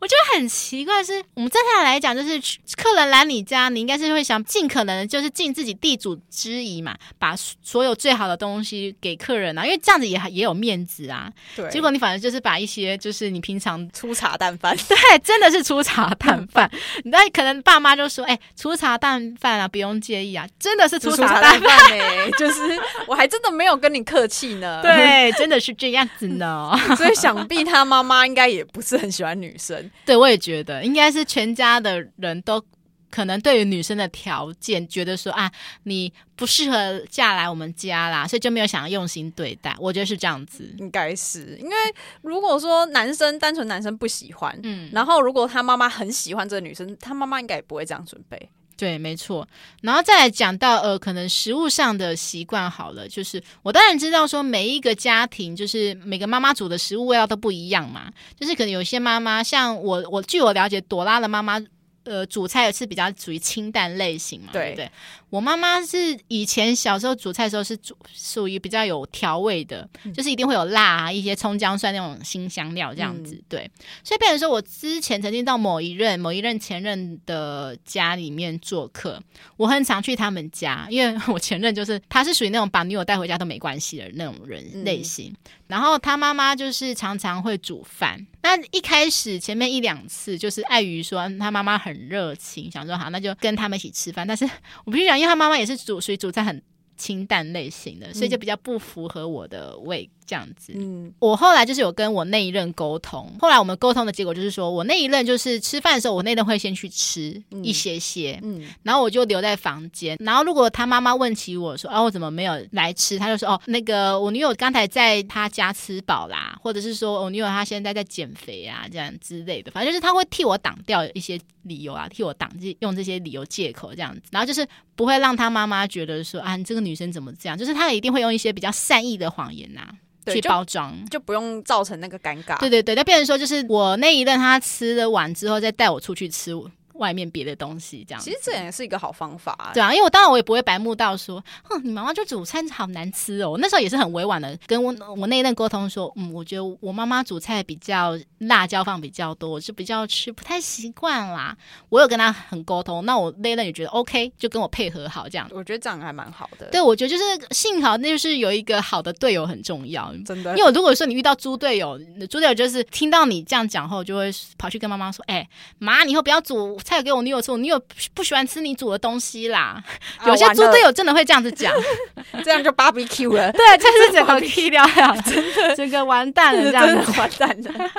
我觉得很奇怪是，是我们正常来讲，就是客人来你家，你应该是会想尽可能就是尽自己地主之谊嘛，把所有最好的东西给客人啊，因为这样子也也有面子啊。对，结果你反正就是把一些就是你平常粗茶淡饭，对，真的是粗茶淡饭。那可能爸妈就说：“哎、欸，粗茶淡饭啊，不用介意啊。”真的是粗茶淡饭哎，就是我还真的没有跟你客气呢。对。对，真的是这样子呢，所以想必他妈妈应该也不是很喜欢女生。对，我也觉得应该是全家的人都可能对于女生的条件觉得说啊，你不适合嫁来我们家啦，所以就没有想要用心对待。我觉得是这样子，应该是因为如果说男生单纯男生不喜欢，嗯，然后如果他妈妈很喜欢这个女生，他妈妈应该也不会这样准备。对，没错。然后再来讲到呃，可能食物上的习惯好了，就是我当然知道说每一个家庭就是每个妈妈煮的食物味道都不一样嘛，就是可能有些妈妈像我，我据我了解，朵拉的妈妈呃煮菜是比较属于清淡类型嘛，对不对？我妈妈是以前小时候煮菜的时候是煮属于比较有调味的，嗯、就是一定会有辣啊，一些葱姜蒜那种辛香料这样子。嗯、对，所以变成说我之前曾经到某一任、某一任前任的家里面做客，我很常去他们家，因为我前任就是他是属于那种把女友带回家都没关系的那种人类型。嗯、然后他妈妈就是常常会煮饭，那一开始前面一两次就是碍于说他妈妈很热情，想说好那就跟他们一起吃饭，但是我必须讲。因为他妈妈也是煮，所以煮菜很清淡类型的，所以就比较不符合我的胃。这样子，嗯，我后来就是有跟我那一任沟通，后来我们沟通的结果就是说，我那一任就是吃饭的时候，我那一任会先去吃一些些，嗯，嗯，然后我就留在房间，然后如果他妈妈问起我说，哦，我怎么没有来吃？他就说，哦，那个我女友刚才在他家吃饱啦，或者是说我女友她现在在减肥啊，这样之类的，反正就是他会替我挡掉一些理由啊，替我挡用这些理由借口这样子，然后就是不会让他妈妈觉得说，啊，你这个女生怎么这样？就是他一定会用一些比较善意的谎言呐、啊。去包装就，不用造成那个尴尬。对对对，那变成说就是我那一任他吃了完之后再带我出去吃，外面别的东西这样。其实这也是一个好方法啊。对啊，因为我当然我也不会白目到说，哼，你妈妈就煮餐好难吃哦。那时候也是很委婉的跟我我那一任沟通说，嗯，我觉得我妈妈煮菜比较辣椒放比较多，我是比较吃不太习惯啦。我有跟他很沟通，那我那一任也觉得 OK，就跟我配合好这样。我觉得这样还蛮好的。对，我觉得就是幸好那就是有一个好的队友很重要，真的。因为如果说你遇到猪队友，猪队友就是听到你这样讲后，就会跑去跟妈妈说：“哎，妈，你以后不要煮菜给我女友吃，我女友不喜欢吃你煮的东西啦。”有些猪队友真的会这样子讲，这样就 barbecue 了。对，就是整个 K 掉了，真的，整个完蛋了，这样子 完蛋了。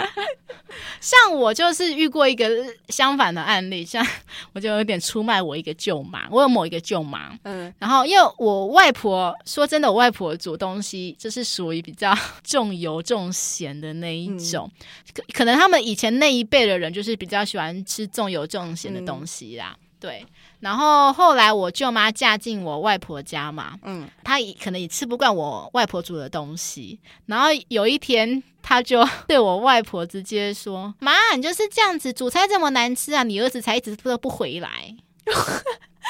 像我就是遇过一个相反的案例，像我就有点出卖我一个舅妈，我有某一个舅妈，嗯，然后因为我外婆说真的，我外婆煮东西就是属于比较重油重咸的那一种，可、嗯、可能他们以前那一辈的人就是比较喜欢吃重油重咸的东西啦，嗯、对。然后后来我舅妈嫁进我外婆家嘛，嗯，她也可能也吃不惯我外婆煮的东西。然后有一天，她就对我外婆直接说：“妈，你就是这样子煮菜这么难吃啊，你儿子才一直都不回来。”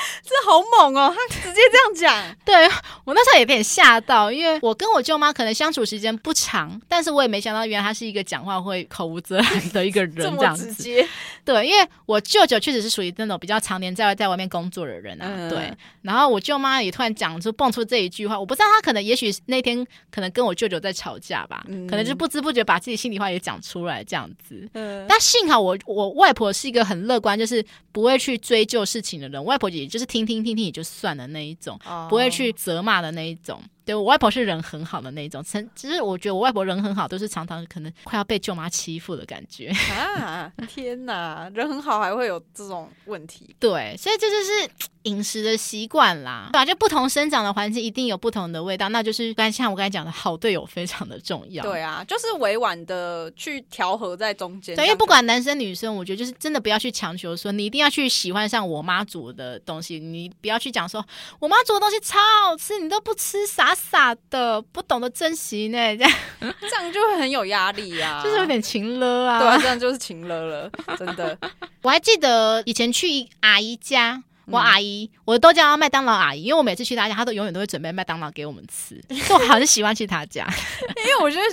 这好猛哦！他直接这样讲，对我那时候也有点吓到，因为我跟我舅妈可能相处时间不长，但是我也没想到，原来他是一个讲话会口无遮拦的一个人，这样子。直接对，因为我舅舅确实是属于那种比较常年在外在外面工作的人啊。嗯、对，然后我舅妈也突然讲出蹦出这一句话，我不知道他可能也许那天可能跟我舅舅在吵架吧，嗯、可能就不知不觉把自己心里话也讲出来这样子。嗯，但幸好我我外婆是一个很乐观，就是不会去追究事情的人，外婆也就是听听听听也就算了那一种，不会去责骂的那一种。对，我外婆是人很好的那一种，其实我觉得我外婆人很好，都是常常可能快要被舅妈欺负的感觉 啊！天哪，人很好还会有这种问题？对，所以这就是 饮食的习惯啦，对吧？就不同生长的环境一定有不同的味道，那就是刚才像我刚才讲的好队友非常的重要。对啊，就是委婉的去调和在中间。对，因为不管男生女生，我觉得就是真的不要去强求说你一定要去喜欢上我妈煮的东西，你不要去讲说我妈煮的东西超好吃，你都不吃啥。傻的，不懂得珍惜呢，这样这样就会很有压力呀、啊，就是有点情了啊，对啊，这样就是情了了，真的。我还记得以前去阿姨家。我阿姨，我都叫她麦当劳阿姨，因为我每次去她家，她都永远都会准备麦当劳给我们吃，就我很喜欢去她家，因为我觉得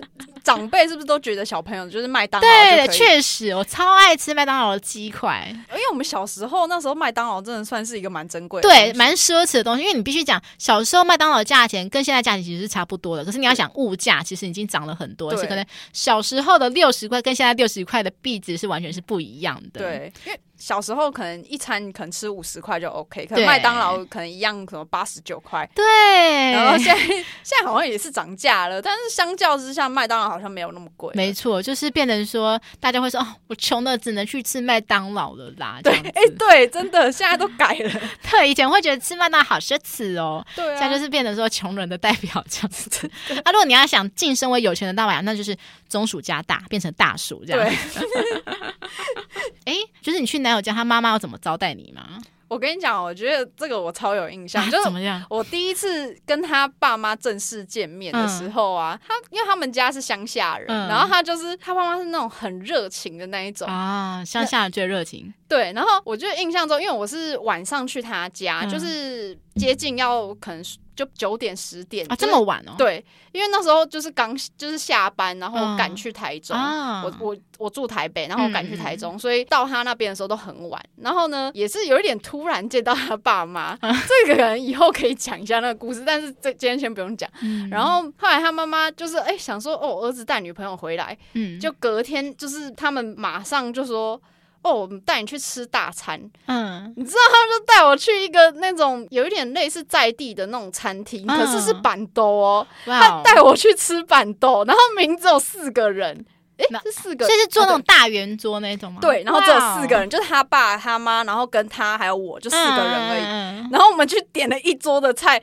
长辈是不是都觉得小朋友就是麦当劳？对，确实，我超爱吃麦当劳的鸡块，因为我们小时候那时候麦当劳真的算是一个蛮珍贵的，对，蛮奢侈的东西，因为你必须讲小时候麦当劳的价钱跟现在价钱其实是差不多的，可是你要想物价其实已经涨了很多，而且可能小时候的六十块跟现在六十块的币值是完全是不一样的，对，因为。小时候可能一餐可能吃五十块就 OK，可能麦当劳可能一样，可能八十九块。对，然后现在现在好像也是涨价了，但是相较之下，麦当劳好像没有那么贵。没错，就是变成说大家会说哦，我穷的只能去吃麦当劳了啦。对，哎，对，真的现在都改了。对，以前会觉得吃麦当劳好奢侈哦，对啊，现在就是变成说穷人的代表这样子。啊，如果你要想晋升为有钱的大碗，那就是中暑加大，变成大暑这样。对。哎，就是你去男友家，他妈妈要怎么招待你吗？我跟你讲，我觉得这个我超有印象，啊、就是怎么样？我第一次跟他爸妈正式见面的时候啊，嗯、他因为他们家是乡下人，嗯、然后他就是他爸妈是那种很热情的那一种啊，乡下人最热情。对，然后我就印象中，因为我是晚上去他家，嗯、就是接近要可能。就九点十点啊，这么晚哦？对，因为那时候就是刚就是下班，然后赶去台中。嗯、我我我住台北，然后赶去台中，嗯、所以到他那边的时候都很晚。然后呢，也是有一点突然见到他爸妈，嗯、这个人以后可以讲一下那个故事，但是这今天先不用讲。嗯、然后后来他妈妈就是哎想说哦，儿子带女朋友回来，嗯，就隔天就是他们马上就说。哦，我们带你去吃大餐。嗯，你知道他们就带我去一个那种有一点类似在地的那种餐厅，嗯、可是是板豆哦。他带我去吃板豆，然后名字有四个人。哎，是四个，就是坐那种大圆桌那种吗？对，然后只有四个人，就是他爸、他妈，然后跟他还有我，就四个人而已。然后我们去点了一桌的菜，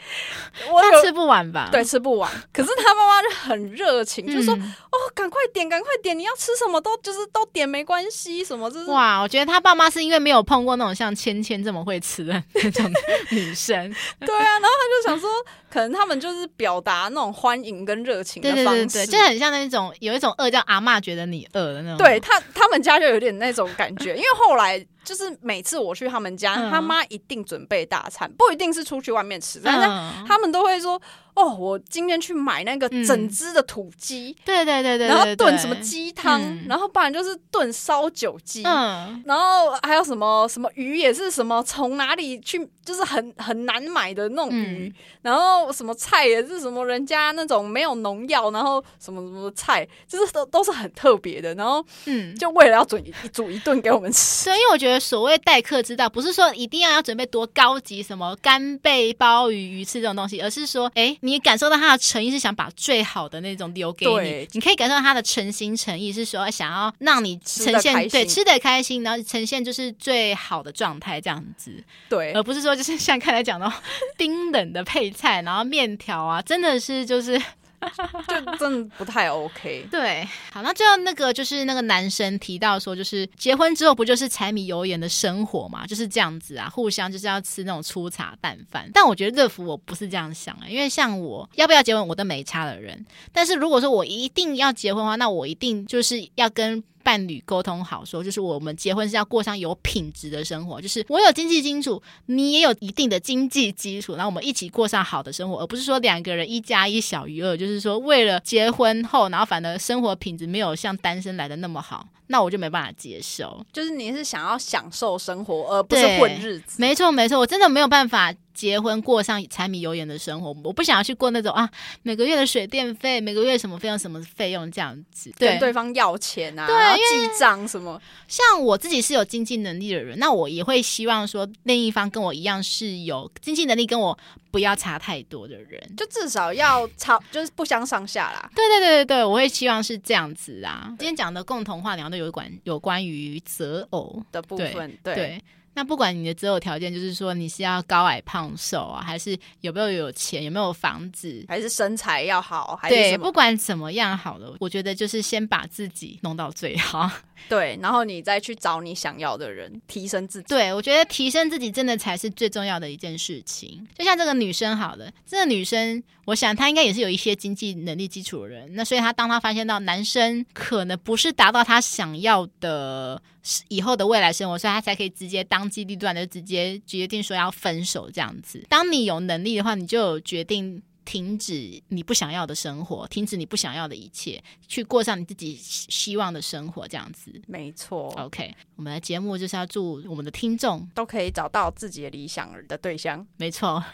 我吃不完吧？对，吃不完。可是他妈妈就很热情，就说：“哦，赶快点，赶快点，你要吃什么都就是都点没关系，什么就是。”哇，我觉得他爸妈是因为没有碰过那种像芊芊这么会吃的那种女生。对啊，然后他就想说，可能他们就是表达那种欢迎跟热情的方式，对，就很像那种有一种饿叫阿嬷。觉得你饿的那种，对他他们家就有点那种感觉，因为后来就是每次我去他们家，嗯、他妈一定准备大餐，不一定是出去外面吃，但是他们都会说。哦，我今天去买那个整只的土鸡，对对对对，然后炖什么鸡汤，然后不然就是炖烧酒鸡，嗯，然后还有什么什么鱼也是什么从哪里去，就是很很难买的那种鱼，然后什么菜也是什么人家那种没有农药，然后什么什么菜，就是都都是很特别的，然后嗯，就为了要准煮一顿给我们吃，所以我觉得所谓待客之道，不是说一定要要准备多高级什么干贝鲍鱼鱼翅这种东西，而是说，哎。你感受到他的诚意是想把最好的那种留给你，你可以感受到他的诚心诚意是说想要让你呈现对吃的开心，然后呈现就是最好的状态这样子，对，而不是说就是像刚才讲的 冰冷的配菜，然后面条啊，真的是就是。就真的不太 OK。对，好，那最后那个就是那个男生提到说，就是结婚之后不就是柴米油盐的生活嘛，就是这样子啊，互相就是要吃那种粗茶淡饭。但我觉得乐福我不是这样想啊，因为像我要不要结婚我都没差的人，但是如果说我一定要结婚的话，那我一定就是要跟。伴侣沟通好说，就是我们结婚是要过上有品质的生活，就是我有经济基础，你也有一定的经济基础，然后我们一起过上好的生活，而不是说两个人一加一小于二，就是说为了结婚后，然后反而生活品质没有像单身来的那么好，那我就没办法接受。就是你是想要享受生活，而不是混日子。没错，没错，我真的没有办法。结婚过上柴米油盐的生活，我不想要去过那种啊，每个月的水电费，每个月什么费用什么费用这样子，对跟对方要钱啊，对，然后记账什么。像我自己是有经济能力的人，那我也会希望说另一方跟我一样是有经济能力，跟我不要差太多的人，就至少要差，就是不相上下啦。对对对对对，我会希望是这样子啊。今天讲的共同话聊的有关有关于择偶的部分，对。对那不管你的择偶条件，就是说你是要高矮胖瘦啊，还是有没有有钱，有没有房子，还是身材要好，还是？对，不管怎么样好了，我觉得就是先把自己弄到最好。对，然后你再去找你想要的人，提升自己。对，我觉得提升自己真的才是最重要的一件事情。就像这个女生好了，这个女生，我想她应该也是有一些经济能力基础的人。那所以她当她发现到男生可能不是达到她想要的是以后的未来生活，所以他才可以直接当机立断的直接决定说要分手这样子。当你有能力的话，你就有决定。停止你不想要的生活，停止你不想要的一切，去过上你自己希望的生活，这样子。没错。OK，我们的节目就是要祝我们的听众都可以找到自己的理想的对象。没错。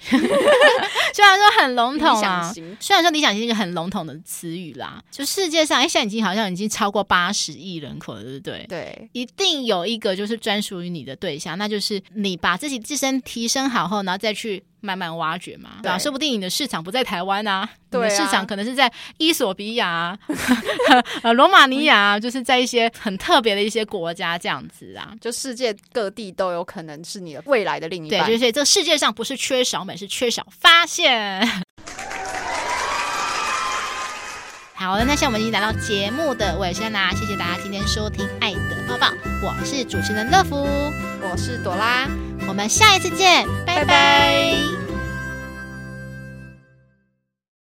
虽然说很笼统啊，虽然说理想型是一个很笼统的词语啦，就世界上，哎，现在已经好像已经超过八十亿人口了，对不对？对，一定有一个就是专属于你的对象，那就是你把自己自身提升好后，然后再去。慢慢挖掘嘛，对吧？说不定你的市场不在台湾啊，对啊，你的市场可能是在伊索比亚、呃罗马尼亚，就是在一些很特别的一些国家这样子啊，就世界各地都有可能是你的未来的另一半。对，就是这世界上不是缺少美，是缺少发现。好了，那现在我们已经来到节目的尾声啦，谢谢大家今天收听《爱的抱抱》，我是主持人乐福，我是朵拉。我们下一次见，拜拜。拜拜。